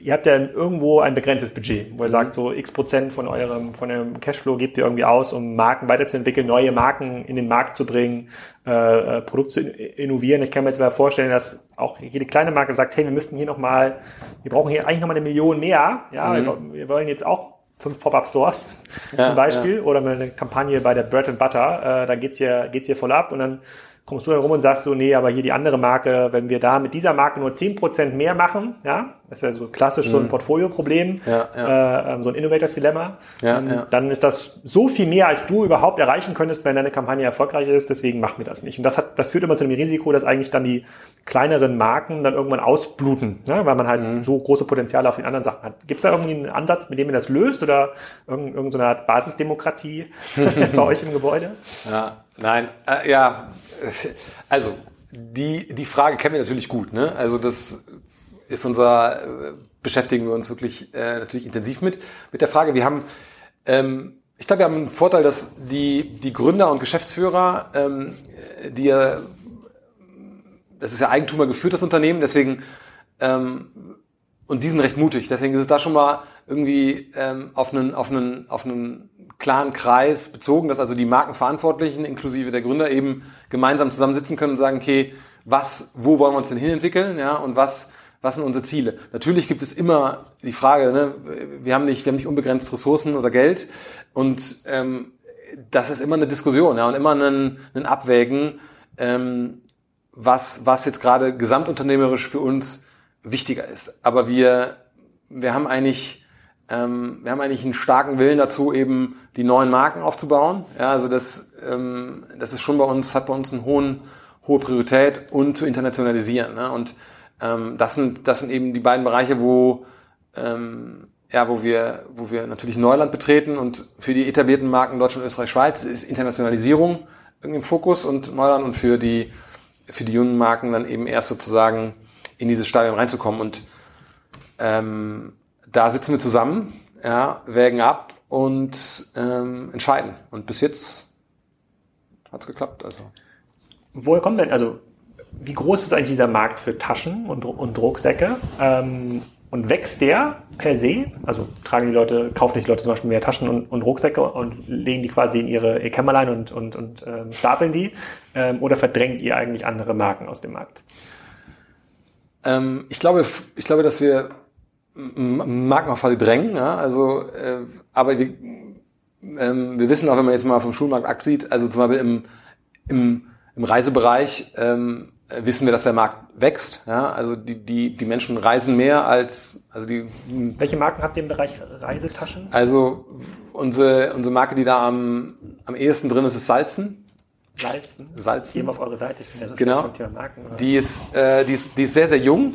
ihr habt ja irgendwo ein begrenztes Budget, wo ihr mhm. sagt, so x Prozent von eurem, von eurem Cashflow gebt ihr irgendwie aus, um Marken weiterzuentwickeln, neue Marken in den Markt zu bringen, äh, äh Produkte zu innovieren. Ich kann mir jetzt mal vorstellen, dass auch jede kleine Marke sagt, hey, wir müssten hier nochmal, wir brauchen hier eigentlich nochmal eine Million mehr. Ja, mhm. wir, wir, wollen jetzt auch fünf Pop-Up-Stores (laughs) ja, zum Beispiel ja. oder eine Kampagne bei der Bread and Butter, äh, da geht's hier, geht's hier voll ab und dann kommst du herum und sagst so, nee, aber hier die andere Marke, wenn wir da mit dieser Marke nur zehn Prozent mehr machen, ja, das ist ja so klassisch mhm. so ein mhm. Portfolio-Problem, ja, ja. Äh, ähm, so ein Innovators-Dilemma, ja, ähm, dann ist das so viel mehr, als du überhaupt erreichen könntest, wenn deine Kampagne erfolgreich ist, deswegen machen wir das nicht. Und das hat, das führt immer zu dem Risiko, dass eigentlich dann die kleineren Marken dann irgendwann ausbluten, ne, weil man halt mhm. so große Potenziale auf den anderen Sachen hat. Gibt es da irgendwie einen Ansatz, mit dem ihr das löst oder irgendeine Art Basisdemokratie (laughs) bei euch im Gebäude? Ja, nein, äh, ja, (laughs) also die, die Frage kennen wir natürlich gut. Ne? Also das ist unser, äh, beschäftigen wir uns wirklich äh, natürlich intensiv mit. Mit der Frage, wir haben, ähm, ich glaube, wir haben einen Vorteil, dass die, die Gründer und Geschäftsführer, ähm, die ja, das ist ja Eigentümer geführt, das Unternehmen, deswegen, ähm, und die sind recht mutig. Deswegen ist es da schon mal irgendwie ähm, auf einen, auf einen, auf einen klaren Kreis bezogen, dass also die Markenverantwortlichen inklusive der Gründer eben gemeinsam zusammensitzen können und sagen, okay, was, wo wollen wir uns denn hinentwickeln, ja, und was, was sind unsere Ziele? Natürlich gibt es immer die Frage, ne, wir haben nicht, wir haben nicht unbegrenzt Ressourcen oder Geld und ähm, das ist immer eine Diskussion, ja, und immer ein, ein Abwägen, ähm, was, was jetzt gerade gesamtunternehmerisch für uns wichtiger ist. Aber wir, wir haben eigentlich ähm, wir haben eigentlich einen starken Willen dazu, eben die neuen Marken aufzubauen. Ja, also das, ähm, das ist schon bei uns, hat bei uns einen hohen, hohe Priorität und zu internationalisieren. Ne? Und ähm, das sind, das sind eben die beiden Bereiche, wo, ähm, ja, wo wir, wo wir natürlich Neuland betreten und für die etablierten Marken Deutschland, Österreich, Schweiz ist Internationalisierung irgendwie im Fokus und Neuland und für die, für die jungen Marken dann eben erst sozusagen in dieses Stadion reinzukommen und ähm, da sitzen wir zusammen, ja, wägen ab und ähm, entscheiden. Und bis jetzt hat's geklappt. Also. Woher kommt denn, also wie groß ist eigentlich dieser Markt für Taschen und, und Rucksäcke? Ähm, und wächst der per se? Also tragen die Leute, kaufen die Leute zum Beispiel mehr Taschen und, und Rucksäcke und legen die quasi in ihre ihr Kämmerlein und, und, und ähm, stapeln die? Ähm, oder verdrängt ihr eigentlich andere Marken aus dem Markt? Ähm, ich glaube, ich glaube, dass wir Markenauffalle drängen, ja, also, äh, aber wir, ähm, wir wissen auch, wenn man jetzt mal vom Schulmarkt Akt sieht, also zum Beispiel im, im, im Reisebereich ähm, wissen wir, dass der Markt wächst. Ja? Also die, die, die Menschen reisen mehr als also die. Welche Marken habt ihr im Bereich Reisetaschen? Also unsere, unsere Marke, die da am, am ehesten drin ist, ist Salzen. Salzen. Salzen. Eben auf eure Seite. Ich bin ja so genau. Thema Marken. Oder? Die ist, äh, die ist, die ist sehr, sehr jung.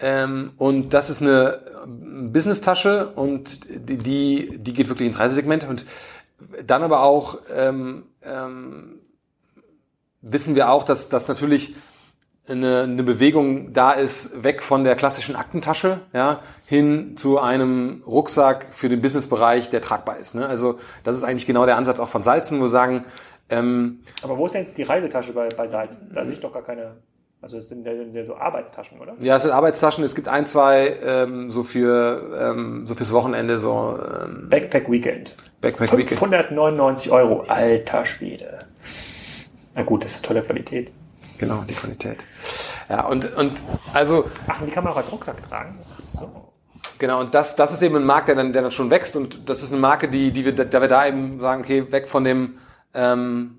Ähm, und das ist eine Business-Tasche und die, die, die geht wirklich ins Reisesegment und dann aber auch ähm, ähm, wissen wir auch, dass, dass natürlich eine, eine Bewegung da ist, weg von der klassischen Aktentasche, ja, hin zu einem Rucksack für den Businessbereich, der tragbar ist. Ne? Also das ist eigentlich genau der Ansatz auch von Salzen, wo wir sagen, ähm, Aber wo ist denn jetzt die Reisetasche bei, bei Salzen? Da sehe ich doch gar keine. Also es sind ja so Arbeitstaschen, oder? Ja, es sind Arbeitstaschen. Es gibt ein, zwei ähm, so für ähm, so fürs Wochenende so ähm, Backpack Weekend. Backpack 599 Weekend. Euro, alter Schwede. Na gut, das ist tolle Qualität. Genau, die Qualität. Ja, und, und also. Ach, und die kann man auch als Rucksack tragen. So. Genau, und das, das ist eben ein Markt, der dann, der dann schon wächst und das ist eine Marke, die, die wir, da wir da eben sagen, okay, weg von dem, ähm,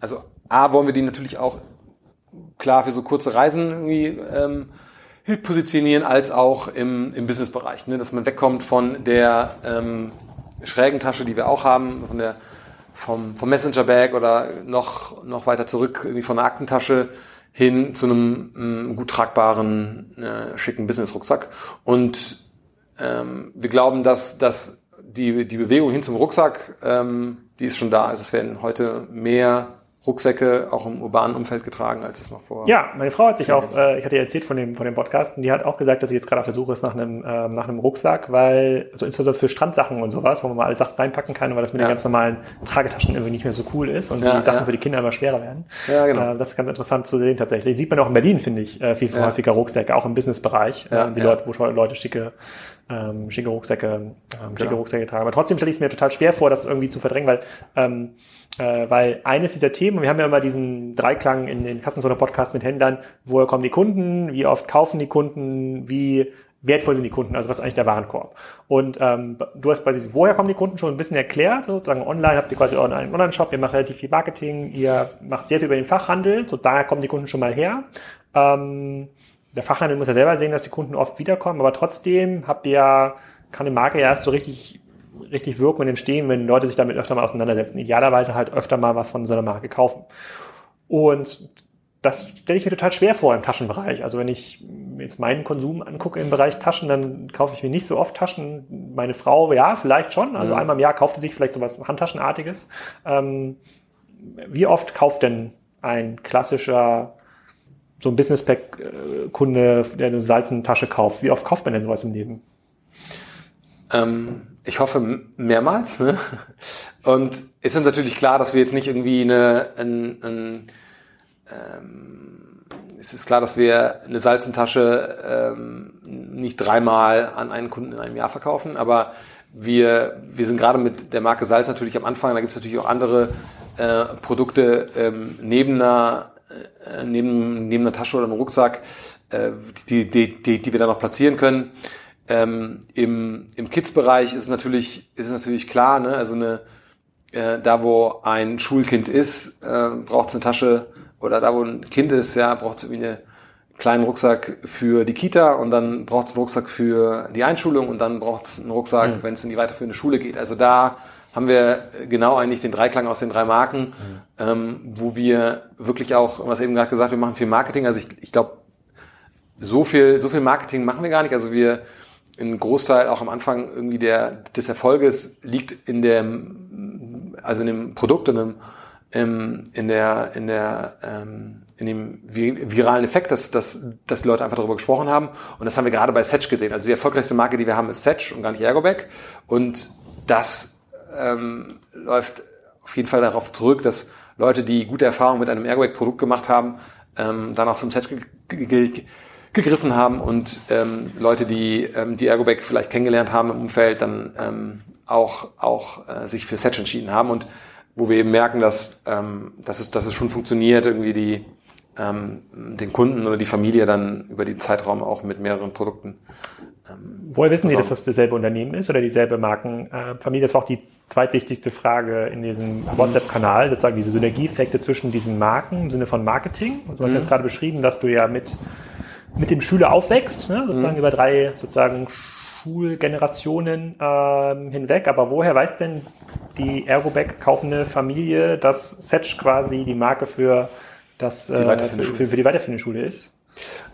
also A, wollen wir die natürlich auch klar für so kurze Reisen irgendwie ähm, positionieren, als auch im, im Businessbereich, ne? dass man wegkommt von der ähm, schrägen Tasche, die wir auch haben, von der vom, vom Messenger-Bag oder noch, noch weiter zurück, irgendwie von der Aktentasche hin zu einem ähm, gut tragbaren, äh, schicken Business-Rucksack. Und ähm, wir glauben, dass, dass die, die Bewegung hin zum Rucksack, ähm, die ist schon da. Also es werden heute mehr Rucksäcke auch im urbanen Umfeld getragen, als es noch vor. Ja, meine Frau hat sich auch, äh, ich hatte ja erzählt von dem, von dem Podcast, und die hat auch gesagt, dass sie jetzt gerade auf der Suche ist nach einem, äh, nach einem Rucksack, weil, also insbesondere für Strandsachen und sowas, wo man mal alle Sachen reinpacken kann, weil das mit ja. den ganz normalen Tragetaschen irgendwie nicht mehr so cool ist und ja, die Sachen ja. für die Kinder immer schwerer werden. Ja, genau. Äh, das ist ganz interessant zu sehen tatsächlich. Sieht man auch in Berlin, finde ich, äh, viel häufiger Rucksäcke, auch im Businessbereich, äh, wie Leute, wo Leute schicke, ähm, schicke Rucksäcke, ähm, schicke genau. Rucksäcke tragen. Aber trotzdem stelle ich es mir total schwer vor, das irgendwie zu verdrängen, weil ähm, äh, weil eines dieser Themen, wir haben ja immer diesen Dreiklang in den Kassenzoner-Podcasts mit Händlern, woher kommen die Kunden, wie oft kaufen die Kunden, wie wertvoll sind die Kunden, also was ist eigentlich der Warenkorb. Und ähm, du hast bei diesem Woher kommen die Kunden schon ein bisschen erklärt, sozusagen online habt ihr quasi euren Online-Shop, ihr macht relativ viel Marketing, ihr macht sehr viel über den Fachhandel, so daher kommen die Kunden schon mal her. Ähm, der Fachhandel muss ja selber sehen, dass die Kunden oft wiederkommen, aber trotzdem habt ihr ja, kann die Marke ja erst so richtig richtig wirken und entstehen, wenn Leute sich damit öfter mal auseinandersetzen. Idealerweise halt öfter mal was von so einer Marke kaufen. Und das stelle ich mir total schwer vor im Taschenbereich. Also wenn ich jetzt meinen Konsum angucke im Bereich Taschen, dann kaufe ich mir nicht so oft Taschen. Meine Frau, ja, vielleicht schon. Also mhm. einmal im Jahr kauft sie sich vielleicht so was Handtaschenartiges. Ähm, wie oft kauft denn ein klassischer so ein Business-Pack-Kunde, der eine Salzentasche kauft? Wie oft kauft man denn sowas im Leben? Ähm, ich hoffe mehrmals. Ne? Und es ist natürlich klar, dass wir jetzt nicht irgendwie eine, ein, ein, ähm, es ist klar, dass wir eine Salzentasche ähm, nicht dreimal an einen Kunden in einem Jahr verkaufen, aber wir, wir sind gerade mit der Marke Salz natürlich am Anfang, da gibt es natürlich auch andere äh, Produkte ähm, neben einer äh, neben, neben einer Tasche oder einem Rucksack, äh, die, die, die, die wir da noch platzieren können. Ähm, Im im Kids-Bereich ist es natürlich, ist es natürlich klar, ne? also eine, äh, da wo ein Schulkind ist, äh, braucht es eine Tasche oder da wo ein Kind ist, ja, braucht es irgendwie einen kleinen Rucksack für die Kita und dann braucht es einen Rucksack für die Einschulung und dann braucht es einen Rucksack, mhm. wenn es in die weiterführende Schule geht. Also da haben wir genau eigentlich den Dreiklang aus den drei Marken, mhm. ähm, wo wir wirklich auch, was eben gerade gesagt, wir machen viel Marketing. Also ich, ich glaube, so viel, so viel Marketing machen wir gar nicht. Also wir ein Großteil auch am Anfang irgendwie der, des Erfolges liegt in dem, also in dem Produkt, in, dem, ähm, in der, in der, ähm, in dem viralen Effekt, dass, dass, dass die Leute einfach darüber gesprochen haben. Und das haben wir gerade bei Setch gesehen. Also die erfolgreichste Marke, die wir haben, ist Setch und gar nicht Ergobag. Und das ähm, läuft auf jeden Fall darauf zurück, dass Leute, die gute Erfahrungen mit einem Ergobag-Produkt gemacht haben, ähm, danach zum Setch gegriffen haben und ähm, Leute, die ähm, die Ergobag vielleicht kennengelernt haben im Umfeld, dann ähm, auch, auch äh, sich für Setch entschieden haben und wo wir eben merken, dass, ähm, dass, es, dass es schon funktioniert, irgendwie die, ähm, den Kunden oder die Familie dann über die Zeitraum auch mit mehreren Produkten. Ähm, Woher wissen Sie, dass das dasselbe Unternehmen ist oder dieselbe Markenfamilie? Das war auch die zweitwichtigste Frage in diesem WhatsApp-Kanal, sozusagen diese Synergieeffekte zwischen diesen Marken im Sinne von Marketing. Und du hast mhm. jetzt gerade beschrieben, dass du ja mit, mit dem Schüler aufwächst, ne? sozusagen mhm. über drei sozusagen Schulgenerationen ähm, hinweg. Aber woher weiß denn die Ergobag kaufende Familie, dass Setch quasi die Marke für, das, äh, für, für, für die weiterführende Schule ist?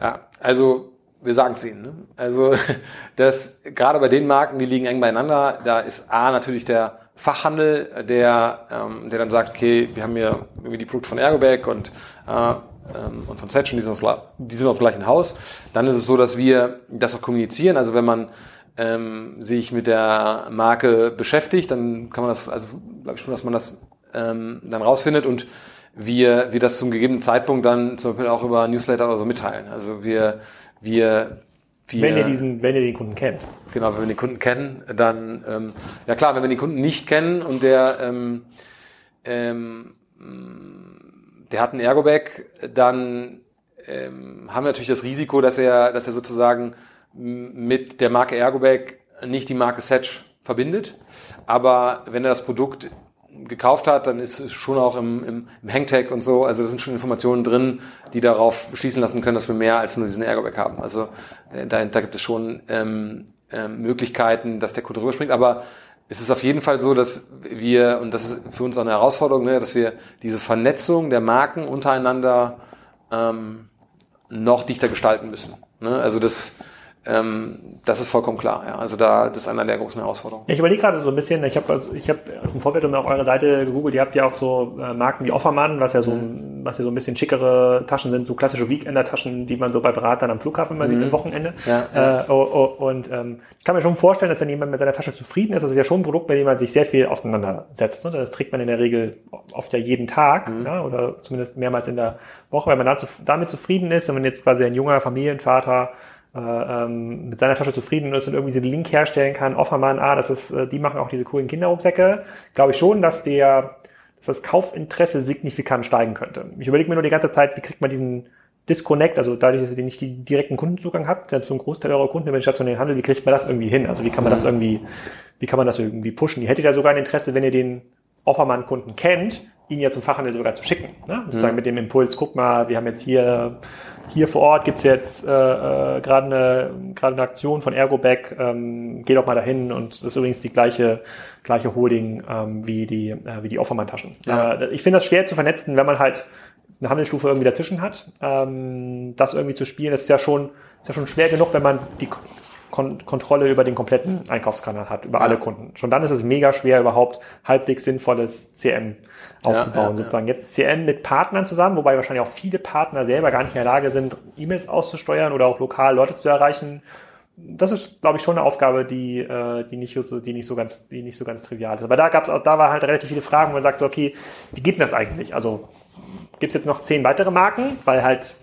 Ja, also wir sagen es ihnen. Ne? Also (laughs) das gerade bei den Marken, die liegen eng beieinander, da ist A natürlich der Fachhandel, der, ähm, der dann sagt, okay, wir haben hier irgendwie die Produkte von Ergobag und, äh, ähm, und von Setch und die die sind aus dem gleichen Haus. Dann ist es so, dass wir das auch kommunizieren. Also wenn man ähm, sich mit der Marke beschäftigt, dann kann man das, also glaube ich schon, dass man das ähm, dann rausfindet und wir, wir das zum gegebenen Zeitpunkt dann zum Beispiel auch über Newsletter oder so mitteilen. Also wir, wir, wir wenn ihr diesen, wenn ihr den Kunden kennt. Genau, wenn wir den Kunden kennen, dann ähm, ja klar, wenn wir den Kunden nicht kennen und der ähm, ähm, der hat einen Ergobag, dann ähm, haben wir natürlich das Risiko, dass er, dass er sozusagen mit der Marke Ergobag nicht die Marke Setch verbindet. Aber wenn er das Produkt gekauft hat, dann ist es schon auch im, im, im Hangtag und so, also da sind schon Informationen drin, die darauf schließen lassen können, dass wir mehr als nur diesen Ergobag haben. Also äh, da, gibt es schon ähm, ähm, Möglichkeiten, dass der Kunde rüberspringt. Aber es ist auf jeden Fall so, dass wir, und das ist für uns auch eine Herausforderung, ne, dass wir diese Vernetzung der Marken untereinander ähm, noch dichter gestalten müssen. Ne? Also das ähm, das ist vollkommen klar. Ja. Also da das ist einer der großen Herausforderungen. Ich überlege gerade so ein bisschen, ich habe also, ich hab im Vorfeld auf eure Seite gegoogelt, ihr habt ja auch so äh, Marken wie Offermann, was ja so, mhm. Was ja so ein bisschen schickere Taschen sind, so klassische Weekender-Taschen, die man so bei Beratern am Flughafen mal mhm. sieht am Wochenende. Ja, ja. Äh, oh, oh, und ähm, ich kann mir schon vorstellen, dass wenn jemand mit seiner Tasche zufrieden ist, das ist ja schon ein Produkt, bei dem man sich sehr viel auseinandersetzt. Ne? Das trägt man in der Regel oft ja jeden Tag mhm. ja, oder zumindest mehrmals in der Woche, wenn man damit zufrieden ist und wenn jetzt quasi ein junger Familienvater äh, ähm, mit seiner Tasche zufrieden ist und irgendwie den Link herstellen kann, Offermann, ah, das ist, äh, die machen auch diese coolen Kinderrucksäcke, glaube ich schon, dass der, dass das Kaufinteresse signifikant steigen könnte. Ich überlege mir nur die ganze Zeit, wie kriegt man diesen Disconnect, also dadurch, dass ihr nicht die direkten Kundenzugang habt, dann zum Großteil eurer Kunden über den stationären Handel, wie kriegt man das irgendwie hin? Also wie kann man das irgendwie, wie kann man das irgendwie pushen? Ihr hättet ja sogar ein Interesse, wenn ihr den Offermann-Kunden kennt, ihn ja zum Fachhandel sogar zu schicken. Ne? Sozusagen mhm. mit dem Impuls, guck mal, wir haben jetzt hier, hier vor Ort gibt's jetzt äh, äh, gerade eine, gerade eine Aktion von Ergobag, ähm, geh doch mal dahin und das ist übrigens die gleiche, gleiche Holding ähm, wie die, äh, wie die Offermann-Taschen. Ja. Äh, ich finde das schwer zu vernetzen, wenn man halt eine Handelsstufe irgendwie dazwischen hat. Ähm, das irgendwie zu spielen, das ist ja schon, ist ja schon schwer genug, wenn man die Kon Kontrolle über den kompletten Einkaufskanal hat, über ja. alle Kunden. Schon dann ist es mega schwer, überhaupt halbwegs sinnvolles CM aufzubauen, ja, ja, sozusagen. Jetzt CM mit Partnern zusammen, wobei wahrscheinlich auch viele Partner selber gar nicht in der Lage sind, E-Mails auszusteuern oder auch lokal Leute zu erreichen. Das ist, glaube ich, schon eine Aufgabe, die, äh, die, nicht so, die, nicht so ganz, die nicht so ganz trivial ist. Aber da gab's auch, da war halt relativ viele Fragen, wo man sagt so, okay, wie geht denn das eigentlich? Also gibt's jetzt noch zehn weitere Marken, weil halt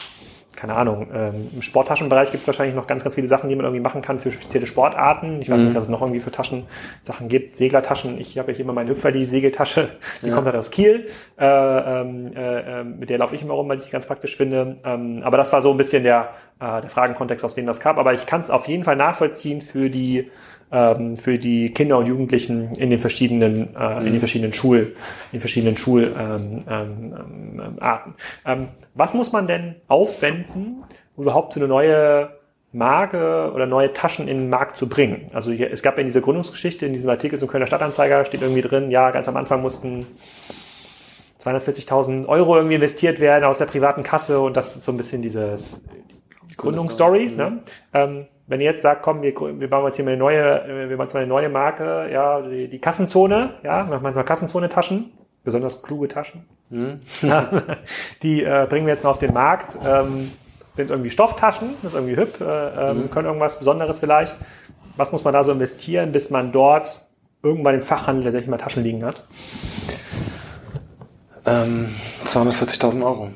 keine Ahnung, ähm, im Sporttaschenbereich gibt es wahrscheinlich noch ganz, ganz viele Sachen, die man irgendwie machen kann für spezielle Sportarten. Ich weiß mhm. nicht, was es noch irgendwie für Taschensachen gibt. Seglertaschen. Ich habe ja hier immer meine Hüpfer, die Segeltasche, die ja. kommt halt aus Kiel. Äh, ähm, äh, ähm, mit der laufe ich immer rum, weil ich die ganz praktisch finde. Ähm, aber das war so ein bisschen der, äh, der Fragenkontext, aus dem das kam. Aber ich kann es auf jeden Fall nachvollziehen für die ähm, für die Kinder und Jugendlichen in den verschiedenen, äh, in den mhm. verschiedenen Schul, in den verschiedenen Schularten. Ähm, ähm, ähm, ähm, was muss man denn aufwenden, um überhaupt so eine neue Marke oder neue Taschen in den Markt zu bringen? Also hier, es gab ja in dieser Gründungsgeschichte, in diesem Artikel zum Kölner Stadtanzeiger steht irgendwie drin, ja, ganz am Anfang mussten 240.000 Euro irgendwie investiert werden aus der privaten Kasse und das ist so ein bisschen dieses Gründungsstory. Mhm. Ne? Ähm, wenn ihr jetzt sagt, komm, wir, wir bauen jetzt hier mal eine neue, äh, wir machen jetzt mal eine neue Marke, ja, die, die Kassenzone, ja, machen wir jetzt mal Kassenzone-Taschen, besonders kluge Taschen. Mhm. (laughs) die äh, bringen wir jetzt noch auf den Markt, ähm, sind irgendwie Stofftaschen, das ist irgendwie hüb, äh, ähm, mhm. können irgendwas Besonderes vielleicht. Was muss man da so investieren, bis man dort irgendwann im Fachhandel tatsächlich mal Taschen liegen hat? Ähm, 240.000 Euro.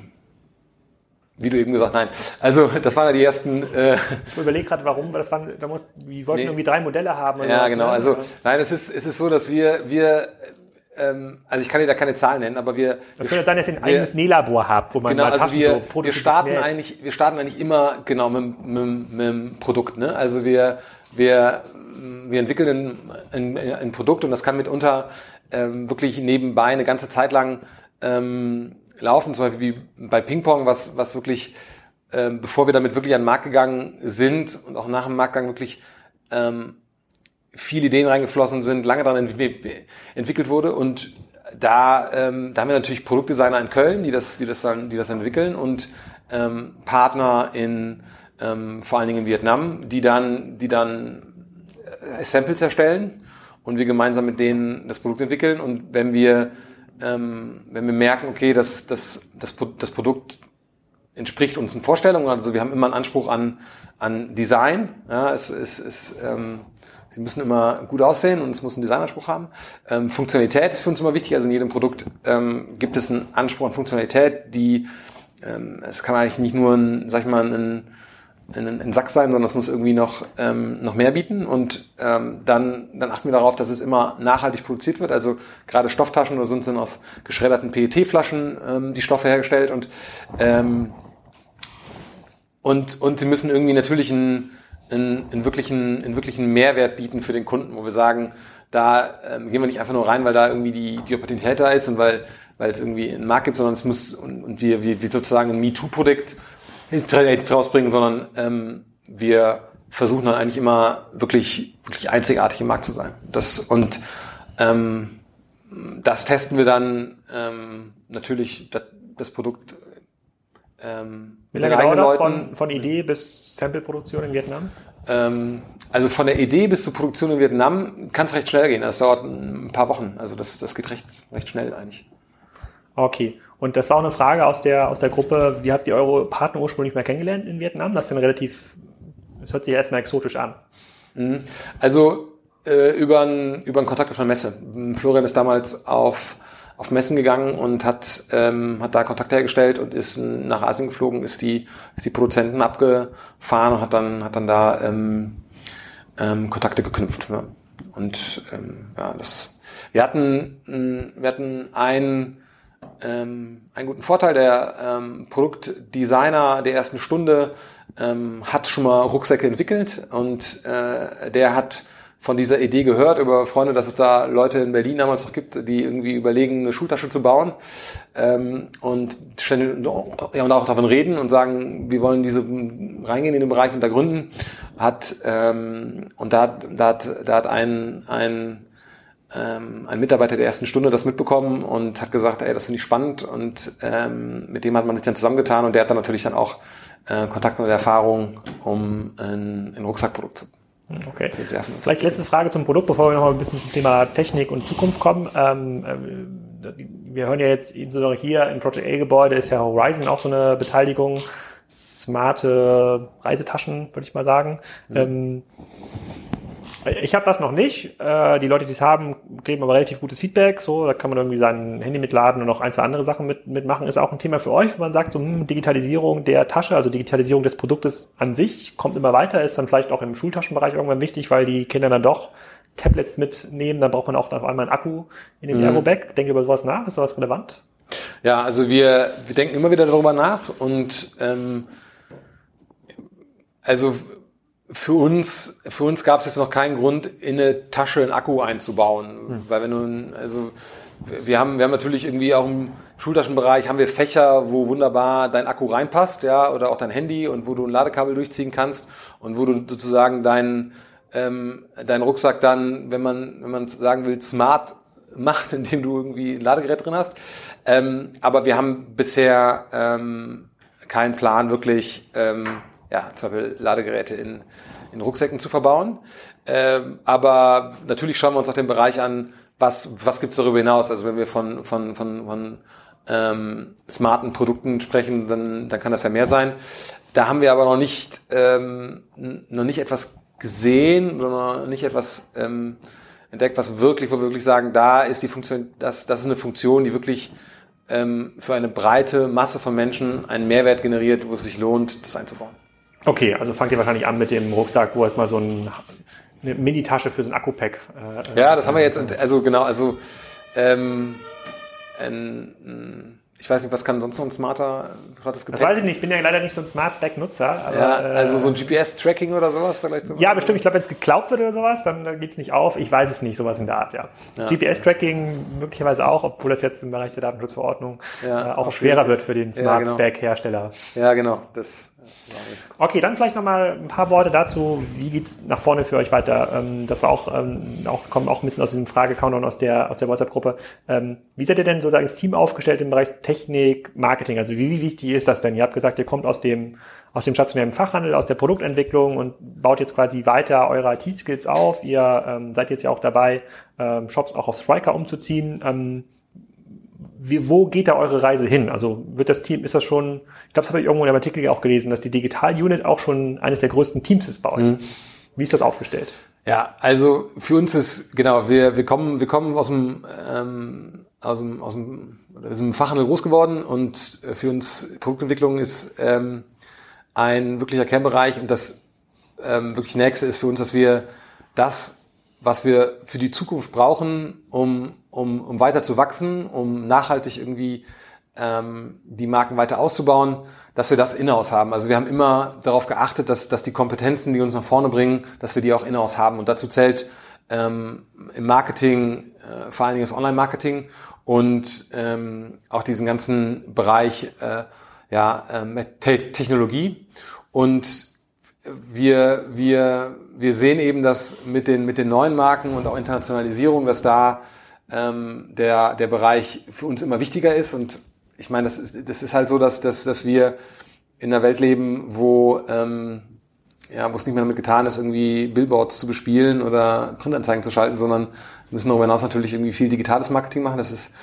Wie du eben gesagt, nein. Also das waren ja die ersten. Äh, ich überlege gerade, warum, weil das waren, da muss, wir wollten nee. irgendwie drei Modelle haben. ja, was, genau. Ne? Also nein, es ist, es ist so, dass wir, wir, ähm, also ich kann dir da keine Zahlen nennen, aber wir. Das könnte sein, dass ihr ein eigenes Nählabor habt, wo man genau, also wir, so wir starten eigentlich, wir starten eigentlich immer genau mit, mit, mit dem Produkt. Ne? Also wir, wir, wir entwickeln ein, ein, ein Produkt und das kann mitunter ähm, wirklich nebenbei eine ganze Zeit lang ähm, laufen, zum Beispiel wie bei Ping-Pong, was, was wirklich, ähm, bevor wir damit wirklich an den Markt gegangen sind und auch nach dem Marktgang wirklich ähm, viele Ideen reingeflossen sind, lange daran ent entwickelt wurde. Und da, ähm, da haben wir natürlich Produktdesigner in Köln, die das, die das dann, die das entwickeln und ähm, Partner in ähm, vor allen Dingen in Vietnam, die dann, die dann äh, Samples erstellen und wir gemeinsam mit denen das Produkt entwickeln. Und wenn wir ähm, wenn wir merken, okay, das, das, das, das Produkt entspricht unseren Vorstellungen, also wir haben immer einen Anspruch an, an Design, ja, es, es, es, ähm, sie müssen immer gut aussehen und es muss einen Designanspruch haben. Ähm, Funktionalität ist für uns immer wichtig, also in jedem Produkt ähm, gibt es einen Anspruch an Funktionalität, die ähm, es kann eigentlich nicht nur ein, sag ich mal, ein ein, ein Sack sein, sondern es muss irgendwie noch, ähm, noch mehr bieten. Und ähm, dann, dann achten wir darauf, dass es immer nachhaltig produziert wird. Also gerade Stofftaschen oder sind dann aus geschredderten PET-Flaschen ähm, die Stoffe hergestellt und, ähm, und, und sie müssen irgendwie natürlich einen, einen, einen, wirklichen, einen wirklichen Mehrwert bieten für den Kunden, wo wir sagen, da ähm, gehen wir nicht einfach nur rein, weil da irgendwie die, die Opportunität da ist und weil, weil es irgendwie einen Markt gibt, sondern es muss und, und wir, wir, wir sozusagen ein MeToo-Produkt nicht rausbringen, sondern ähm, wir versuchen dann eigentlich immer wirklich, wirklich einzigartig im Markt zu sein. Das, und ähm, das testen wir dann ähm, natürlich das, das Produkt ähm, Wie lange dauert das von, von Idee bis Sample-Produktion in Vietnam? Ähm, also von der Idee bis zur Produktion in Vietnam kann es recht schnell gehen. Das dauert ein paar Wochen. Also das, das geht recht, recht schnell eigentlich. Okay. Und das war auch eine Frage aus der, aus der Gruppe, wie habt ihr eure Partner ursprünglich mal kennengelernt in Vietnam? Das ist dann relativ, das hört sich erstmal exotisch an. Mhm. Also äh, über, einen, über einen Kontakt auf einer Messe. Florian ist damals auf, auf Messen gegangen und hat, ähm, hat da Kontakt hergestellt und ist nach Asien geflogen, ist die, ist die Produzenten abgefahren und hat dann, hat dann da ähm, ähm, Kontakte geknüpft. Ja. Und ähm, ja, das, wir hatten, wir hatten ein ähm, einen guten Vorteil. Der ähm, Produktdesigner der ersten Stunde ähm, hat schon mal Rucksäcke entwickelt und äh, der hat von dieser Idee gehört über Freunde, dass es da Leute in Berlin damals noch gibt, die irgendwie überlegen, eine Schultasche zu bauen ähm, und ständig ja, und auch davon reden und sagen, wir wollen diese reingehen in den Bereich und da gründen. Hat ähm, und da, da hat da hat ein ein ähm, ein Mitarbeiter der ersten Stunde das mitbekommen und hat gesagt, ey, das finde ich spannend und ähm, mit dem hat man sich dann zusammengetan und der hat dann natürlich dann auch äh, Kontakt und Erfahrung, um ein, ein Rucksackprodukt zu Okay. Vielleicht letzte Frage zum Produkt, bevor wir noch mal ein bisschen zum Thema Technik und Zukunft kommen. Ähm, äh, wir hören ja jetzt insbesondere hier im Project A-Gebäude ist ja Horizon auch so eine Beteiligung. Smarte Reisetaschen, würde ich mal sagen. Mhm. Ähm, ich habe das noch nicht. Äh, die Leute, die es haben, geben aber relativ gutes Feedback. So, da kann man irgendwie sein Handy mitladen und noch ein, zwei andere Sachen mit, mitmachen. Ist auch ein Thema für euch, wenn man sagt, so hm, Digitalisierung der Tasche, also Digitalisierung des Produktes an sich, kommt immer weiter, ist dann vielleicht auch im Schultaschenbereich irgendwann wichtig, weil die Kinder dann doch Tablets mitnehmen. Dann braucht man auch auf einmal einen Akku in dem mhm. Ergo-Bag. Denke über sowas nach. Ist sowas relevant? Ja, also wir, wir denken immer wieder darüber nach und ähm, also für uns, für uns gab es jetzt noch keinen Grund, in eine Tasche einen Akku einzubauen. Hm. Weil wenn du, also wir haben, wir haben natürlich irgendwie auch im Schultaschenbereich haben wir Fächer, wo wunderbar dein Akku reinpasst, ja, oder auch dein Handy und wo du ein Ladekabel durchziehen kannst und wo du sozusagen deinen ähm, dein Rucksack dann, wenn man, wenn man sagen will, smart macht, (laughs) indem du irgendwie ein Ladegerät drin hast. Ähm, aber wir haben bisher ähm, keinen Plan, wirklich ähm, ja, zum Beispiel Ladegeräte in, in Rucksäcken zu verbauen. Ähm, aber natürlich schauen wir uns auch den Bereich an, was, was gibt's darüber hinaus? Also wenn wir von, von, von, von ähm, smarten Produkten sprechen, dann, dann kann das ja mehr sein. Da haben wir aber noch nicht, ähm, noch nicht etwas gesehen oder noch nicht etwas ähm, entdeckt, was wirklich, wo wir wirklich sagen, da ist die Funktion, das, das ist eine Funktion, die wirklich ähm, für eine breite Masse von Menschen einen Mehrwert generiert, wo es sich lohnt, das einzubauen. Okay, also fangt ihr wahrscheinlich an mit dem Rucksack, wo erstmal so ein, eine Mini-Tasche für so ein Akku-Pack. Äh, ja, das haben wir jetzt, also genau, also ähm, ein, ich weiß nicht, was kann sonst noch ein smarter privates Gepäck? Das weiß ich nicht, ich bin ja leider nicht so ein Smart Bag Nutzer. ja, also so ein GPS-Tracking oder sowas vielleicht? Ja, bestimmt. Ich glaube, wenn es geklaut wird oder sowas, dann, dann geht es nicht auf. Ich weiß es nicht, sowas in der Art, ja. ja. GPS-Tracking möglicherweise auch, obwohl das jetzt im Bereich der Datenschutzverordnung ja, äh, auch schwerer wird für den genau. Bag-Hersteller. Ja, genau. Das Okay, dann vielleicht nochmal ein paar Worte dazu. Wie geht's nach vorne für euch weiter? Ähm, das war auch, ähm, auch, kommt auch ein bisschen aus diesem Frage-Countdown aus der, aus der WhatsApp-Gruppe. Ähm, wie seid ihr denn sozusagen das Team aufgestellt im Bereich Technik, Marketing? Also wie, wie wichtig ist das denn? Ihr habt gesagt, ihr kommt aus dem, aus dem stationären Fachhandel, aus der Produktentwicklung und baut jetzt quasi weiter eure IT-Skills auf. Ihr ähm, seid jetzt ja auch dabei, ähm, Shops auch auf Striker umzuziehen. Wie, wo geht da eure Reise hin? Also wird das Team, ist das schon, ich glaube, das habe ich irgendwo in einem Artikel auch gelesen, dass die Digital Unit auch schon eines der größten Teams ist bei euch. Mhm. Wie ist das aufgestellt? Ja, also für uns ist, genau, wir, wir kommen, wir kommen aus dem, ähm, aus dem, aus dem, wir sind im Fachhandel groß geworden und für uns Produktentwicklung ist ähm, ein wirklicher Kernbereich und das ähm, wirklich nächste ist für uns, dass wir das, was wir für die Zukunft brauchen, um um, um weiter zu wachsen, um nachhaltig irgendwie ähm, die Marken weiter auszubauen, dass wir das in-house haben. Also wir haben immer darauf geachtet, dass, dass die Kompetenzen, die uns nach vorne bringen, dass wir die auch in-house haben. Und dazu zählt ähm, im Marketing, äh, vor allen Dingen das Online-Marketing und ähm, auch diesen ganzen Bereich äh, ja, äh, Te Technologie. Und wir, wir, wir sehen eben, dass mit den, mit den neuen Marken und auch Internationalisierung, dass da ähm, der, der Bereich für uns immer wichtiger ist. Und ich meine, das ist, das ist halt so, dass, dass, dass wir in einer Welt leben, wo, ähm, ja, wo es nicht mehr damit getan ist, irgendwie Billboards zu bespielen oder Printanzeigen zu schalten, sondern müssen darüber hinaus natürlich irgendwie viel digitales Marketing machen. Das ist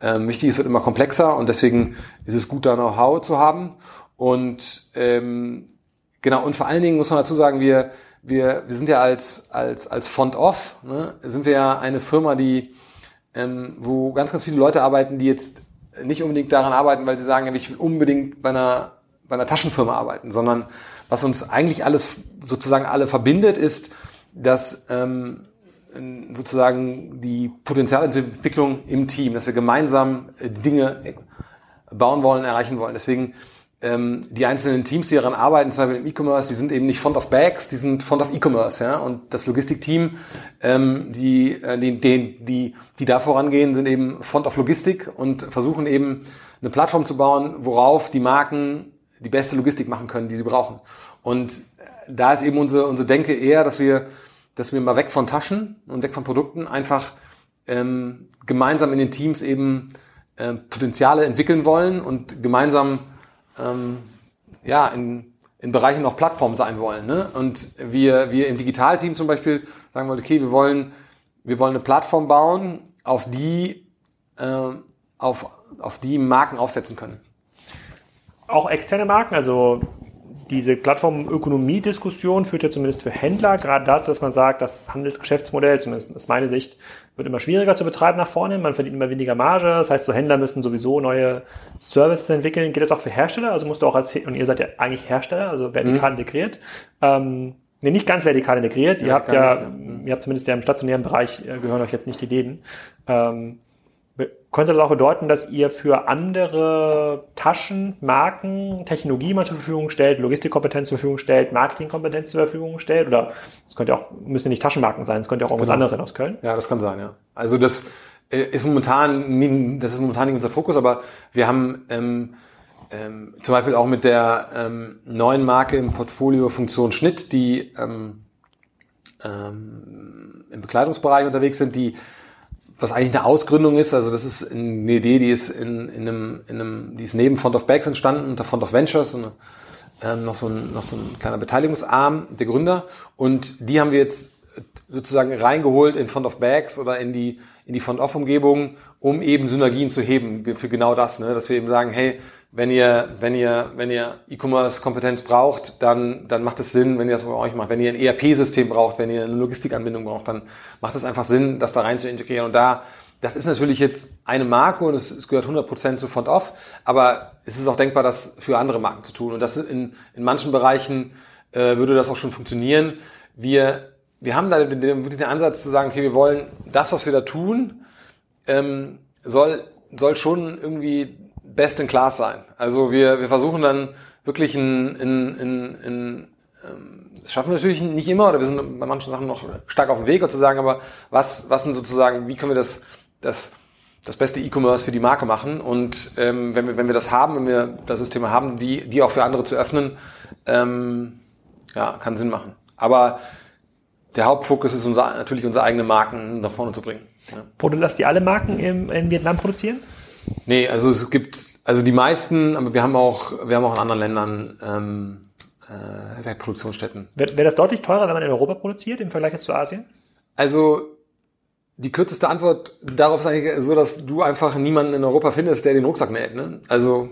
ähm, wichtig, es wird immer komplexer und deswegen ist es gut, da Know-how zu haben. Und ähm, genau, und vor allen Dingen muss man dazu sagen, wir, wir, wir sind ja als, als, als Font Off, ne, sind wir ja eine Firma, die ähm, wo ganz, ganz viele Leute arbeiten, die jetzt nicht unbedingt daran arbeiten, weil sie sagen, ich will unbedingt bei einer, bei einer Taschenfirma arbeiten, sondern was uns eigentlich alles sozusagen alle verbindet, ist, dass ähm, sozusagen die Potenzialentwicklung im Team, dass wir gemeinsam äh, Dinge bauen wollen, erreichen wollen. Deswegen ähm, die einzelnen Teams, die daran arbeiten, zum Beispiel im E-Commerce, die sind eben nicht Font of Bags, die sind Font of E-Commerce, ja. Und das Logistikteam, ähm, die, äh, die, die, die, die da vorangehen, sind eben Font of Logistik und versuchen eben eine Plattform zu bauen, worauf die Marken die beste Logistik machen können, die sie brauchen. Und da ist eben unsere, unsere Denke eher, dass wir, dass wir mal weg von Taschen und weg von Produkten einfach ähm, gemeinsam in den Teams eben äh, Potenziale entwickeln wollen und gemeinsam ähm, ja, in, in Bereichen auch Plattform sein wollen. Ne? Und wir, wir im Digitalteam zum Beispiel sagen wollen, okay, wir wollen, wir wollen eine Plattform bauen, auf die, äh, auf, auf die Marken aufsetzen können. Auch externe Marken, also diese Plattformökonomie-Diskussion führt ja zumindest für Händler gerade dazu, dass man sagt, das Handelsgeschäftsmodell, zumindest aus meiner Sicht, wird immer schwieriger zu betreiben nach vorne. Man verdient immer weniger Marge. Das heißt, so Händler müssen sowieso neue Services entwickeln. Geht das auch für Hersteller? Also musst du auch als, und ihr seid ja eigentlich Hersteller, also vertikal mhm. integriert. Ähm, Nee, nicht ganz vertikal integriert. Ja, ihr habt ja, nicht, ja, ihr habt zumindest ja im stationären Bereich äh, gehören euch jetzt nicht die Läden. Ähm, könnte das auch bedeuten, dass ihr für andere Taschen, Marken, Technologie mal zur Verfügung stellt, Logistikkompetenz zur Verfügung stellt, Marketingkompetenz zur Verfügung stellt? Oder es könnte auch, müssen nicht Taschenmarken sein, es könnte auch irgendwas genau. anderes sein aus Köln? Ja, das kann sein, ja. Also das äh, ist momentan, das ist momentan nicht unser Fokus, aber wir haben ähm, ähm, zum Beispiel auch mit der ähm, neuen Marke im Portfolio Funktion Schnitt, die ähm, ähm, im Bekleidungsbereich unterwegs sind, die was eigentlich eine Ausgründung ist. Also das ist eine Idee, die ist in, in, einem, in einem, die ist neben Font of Bags entstanden, unter Font of Ventures, eine ähm, noch, so ein, noch so ein kleiner Beteiligungsarm der Gründer. Und die haben wir jetzt sozusagen reingeholt in Font of Bags oder in die, in die Font of Umgebung, um eben Synergien zu heben für genau das, ne? dass wir eben sagen, hey, wenn ihr, wenn ihr, wenn ihr E-Commerce-Kompetenz braucht, dann, dann macht es Sinn, wenn ihr das bei euch macht. Wenn ihr ein ERP-System braucht, wenn ihr eine Logistikanbindung braucht, dann macht es einfach Sinn, das da rein zu integrieren. Und da, das ist natürlich jetzt eine Marke und es, es gehört 100% zu Font Off, aber es ist auch denkbar, das für andere Marken zu tun. Und das in, in manchen Bereichen äh, würde das auch schon funktionieren. Wir, wir haben da den, den, Ansatz zu sagen, okay, wir wollen das, was wir da tun, ähm, soll, soll schon irgendwie best in class sein. Also wir, wir versuchen dann wirklich in, in, in, in ähm, das schaffen wir natürlich nicht immer oder wir sind bei manchen Sachen noch stark auf dem Weg, zu sagen, aber was, was sind sozusagen, wie können wir das, das, das beste E-Commerce für die Marke machen und ähm, wenn, wir, wenn wir das haben, wenn wir das System haben, die, die auch für andere zu öffnen, ähm, ja, kann Sinn machen. Aber der Hauptfokus ist unser, natürlich unsere eigenen Marken nach vorne zu bringen. Ja. Oder lasst ihr alle Marken in, in Vietnam produzieren? Nee, also es gibt, also die meisten, aber wir haben auch, wir haben auch in anderen Ländern ähm, äh, Produktionsstätten. Wäre wär das deutlich teurer, wenn man in Europa produziert im Vergleich jetzt zu Asien? Also die kürzeste Antwort darauf ist eigentlich so, dass du einfach niemanden in Europa findest, der den Rucksack näht. Ne? Also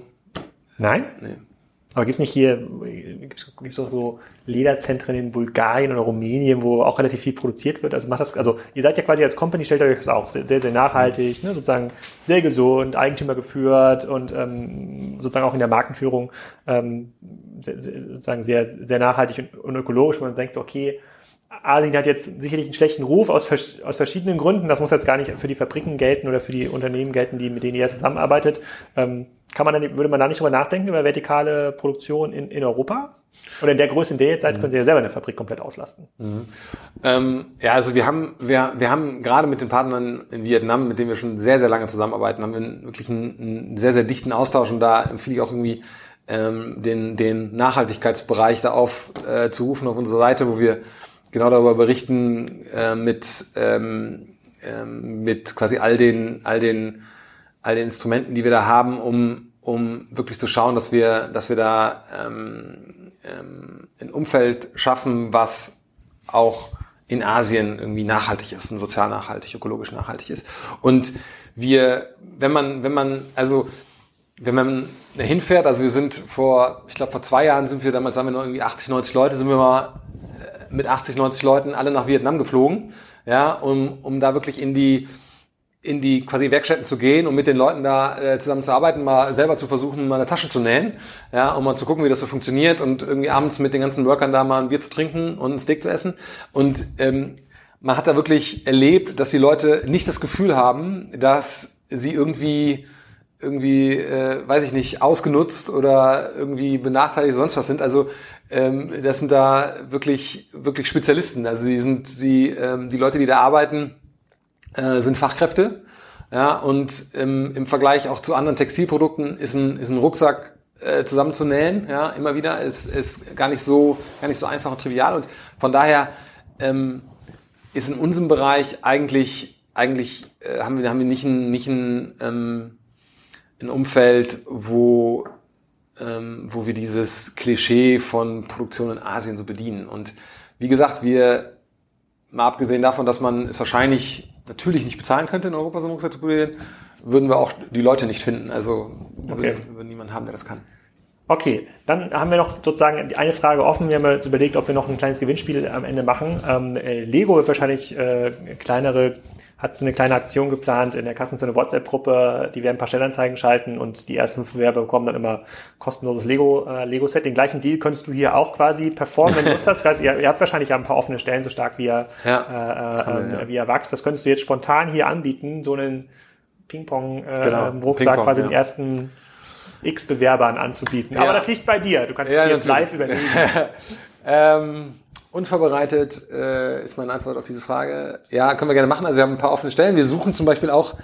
Nein? Nee. Aber gibt's nicht hier, gibt's gibt's auch so Lederzentren in Bulgarien oder Rumänien, wo auch relativ viel produziert wird? Also macht das, also ihr seid ja quasi als Company, stellt euch das auch sehr, sehr, sehr nachhaltig, ne? sozusagen sehr gesund, Eigentümer geführt und ähm, sozusagen auch in der Markenführung ähm, sehr, sozusagen sehr, sehr nachhaltig und, und ökologisch. Man denkt okay, Asien hat jetzt sicherlich einen schlechten Ruf aus, aus verschiedenen Gründen. Das muss jetzt gar nicht für die Fabriken gelten oder für die Unternehmen gelten, die, mit denen ihr zusammenarbeitet. Ähm, kann man dann, würde man da nicht drüber nachdenken, über vertikale Produktion in, in Europa? Oder in der Größe, in der ihr jetzt seid, mhm. könnt ihr ja selber eine Fabrik komplett auslasten. Mhm. Ähm, ja, also wir haben, wir, wir haben gerade mit den Partnern in Vietnam, mit denen wir schon sehr, sehr lange zusammenarbeiten, haben wir wirklich einen, einen sehr, sehr dichten Austausch und da empfehle ich auch irgendwie ähm, den, den Nachhaltigkeitsbereich da aufzurufen äh, auf unserer Seite, wo wir genau darüber berichten äh, mit, ähm, ähm, mit quasi all den, all den, all den Instrumenten, die wir da haben, um, um wirklich zu schauen, dass wir, dass wir da ähm, ähm, ein Umfeld schaffen, was auch in Asien irgendwie nachhaltig ist, und sozial nachhaltig, ökologisch nachhaltig ist. Und wir, wenn man, wenn man, also wenn man hinfährt, also wir sind vor, ich glaube vor zwei Jahren sind wir damals, waren wir noch irgendwie 80, 90 Leute, sind wir mal mit 80, 90 Leuten alle nach Vietnam geflogen, ja, um, um da wirklich in die in die quasi Werkstätten zu gehen und mit den Leuten da äh, zusammen zu arbeiten, mal selber zu versuchen, mal eine Tasche zu nähen, ja, um mal zu gucken, wie das so funktioniert und irgendwie abends mit den ganzen Workern da mal ein Bier zu trinken und ein Steak zu essen. Und ähm, man hat da wirklich erlebt, dass die Leute nicht das Gefühl haben, dass sie irgendwie irgendwie, äh, weiß ich nicht, ausgenutzt oder irgendwie benachteiligt sonst was sind. Also ähm, das sind da wirklich wirklich Spezialisten. Also sie sind sie ähm, die Leute, die da arbeiten, äh, sind Fachkräfte. Ja und ähm, im Vergleich auch zu anderen Textilprodukten ist ein ist ein Rucksack äh, zusammenzunähen. Ja immer wieder ist ist gar nicht so gar nicht so einfach und trivial und von daher ähm, ist in unserem Bereich eigentlich eigentlich äh, haben wir haben wir nicht ein nicht ein ähm, ein Umfeld, wo, ähm, wo wir dieses Klischee von Produktion in Asien so bedienen. Und wie gesagt, wir, mal abgesehen davon, dass man es wahrscheinlich natürlich nicht bezahlen könnte, in Europa so ein Rucksack zu produzieren, würden wir auch die Leute nicht finden. Also okay. würden niemanden haben, der das kann. Okay, dann haben wir noch sozusagen eine Frage offen. Wir haben uns überlegt, ob wir noch ein kleines Gewinnspiel am Ende machen. Ähm, äh, Lego wird wahrscheinlich äh, kleinere hat so eine kleine Aktion geplant in der Kassenzone WhatsApp-Gruppe. Die werden ein paar Stellanzeigen schalten und die ersten fünf Bewerber bekommen dann immer kostenloses Lego, äh, Lego-Set. Den gleichen Deal könntest du hier auch quasi performen, wenn du Lust hast. Quasi, (laughs) ihr, ihr, habt wahrscheinlich ja ein paar offene Stellen, so stark wie er, ja, äh, äh, ja. wie er wächst. Das könntest du jetzt spontan hier anbieten, so einen Ping-Pong-Rucksack äh, genau. quasi ja. den ersten X Bewerbern anzubieten. Aber das liegt bei dir. Du kannst es dir jetzt live überlegen. (laughs) ähm, Unvorbereitet äh, ist meine Antwort auf diese Frage. Ja, können wir gerne machen. Also wir haben ein paar offene Stellen. Wir suchen zum Beispiel auch,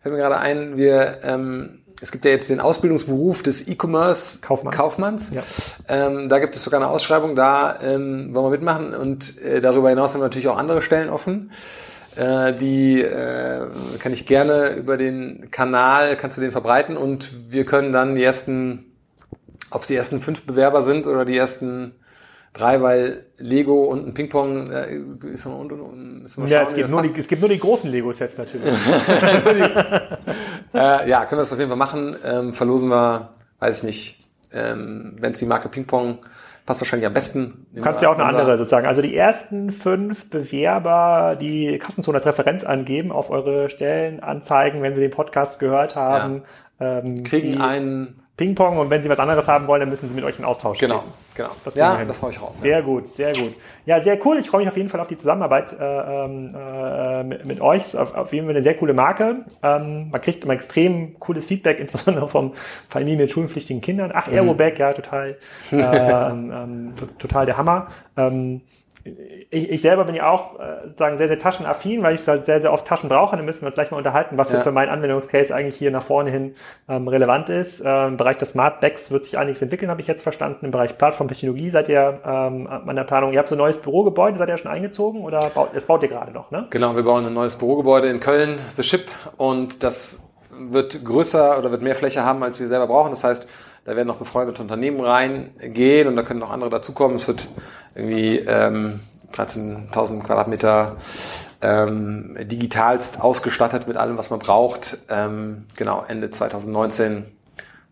fällt mir gerade ein, wir ähm, es gibt ja jetzt den Ausbildungsberuf des E-Commerce Kaufmanns. Kaufmanns. Ja. Ähm, da gibt es sogar eine Ausschreibung, da ähm, wollen wir mitmachen. Und äh, darüber hinaus haben wir natürlich auch andere Stellen offen. Äh, die äh, kann ich gerne über den Kanal, kannst du den verbreiten und wir können dann die ersten Ob es die ersten fünf Bewerber sind oder die ersten drei, weil Lego und ein Ping-Pong äh, ist und, und, und schauen, ja, es gibt, nur die, es gibt nur die großen Lego-Sets natürlich. (laughs) (laughs) äh, ja, können wir das auf jeden Fall machen. Ähm, verlosen wir, weiß ich nicht, ähm, wenn es die Marke Ping-Pong passt wahrscheinlich am besten. Du kannst ja auch eine andere sozusagen. Also die ersten fünf Bewerber, die Kassenzone als Referenz angeben auf eure Stellenanzeigen, wenn sie den Podcast gehört haben, ja. ähm, kriegen einen Ping-Pong und wenn Sie was anderes haben wollen, dann müssen Sie mit euch in Austausch Genau, treten. genau. Das ja, das haue ich raus. Sehr ja. gut, sehr gut. Ja, sehr cool. Ich freue mich auf jeden Fall auf die Zusammenarbeit äh, ähm, äh, mit, mit, euch. Auf, auf, jeden Fall eine sehr coole Marke. Ähm, man kriegt immer extrem cooles Feedback, (laughs) insbesondere vom Familien mit schulpflichtigen Kindern. Ach, mhm. Aeroback, ja, total, (laughs) ähm, total der Hammer. Ähm, ich, ich selber bin ja auch äh, sehr, sehr taschenaffin, weil ich halt sehr, sehr oft Taschen brauche. Dann müssen wir uns gleich mal unterhalten, was ja. für meinen Anwendungscase eigentlich hier nach vorne hin ähm, relevant ist. Ähm, Im Bereich des Smart Bags wird sich einiges entwickeln, habe ich jetzt verstanden. Im Bereich Plattformtechnologie seid ihr ähm, an der Planung. Ihr habt so ein neues Bürogebäude, seid ihr schon eingezogen oder baut, das baut ihr gerade noch, ne? Genau, wir bauen ein neues Bürogebäude in Köln, The Ship, und das wird größer oder wird mehr Fläche haben, als wir selber brauchen. Das heißt, da werden noch befreundete Unternehmen reingehen und da können noch andere dazukommen. Es wird irgendwie ähm, 13.000 Quadratmeter ähm, digitalst ausgestattet mit allem, was man braucht. Ähm, genau, Ende 2019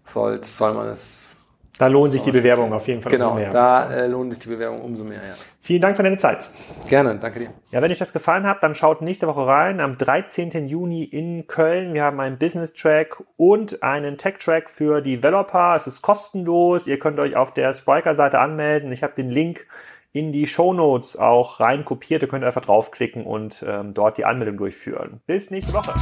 soll, soll man es. Da lohnt sich die Bewerbung auf jeden Fall genau, umso mehr. da äh, lohnt sich die Bewerbung umso mehr, ja. Vielen Dank für deine Zeit. Gerne, danke dir. Ja, wenn euch das gefallen hat, dann schaut nächste Woche rein. Am 13. Juni in Köln. Wir haben einen Business Track und einen Tech Track für Developer. Es ist kostenlos. Ihr könnt euch auf der Spriker-Seite anmelden. Ich habe den Link in die Show Notes auch rein kopiert. Ihr könnt einfach draufklicken und ähm, dort die Anmeldung durchführen. Bis nächste Woche.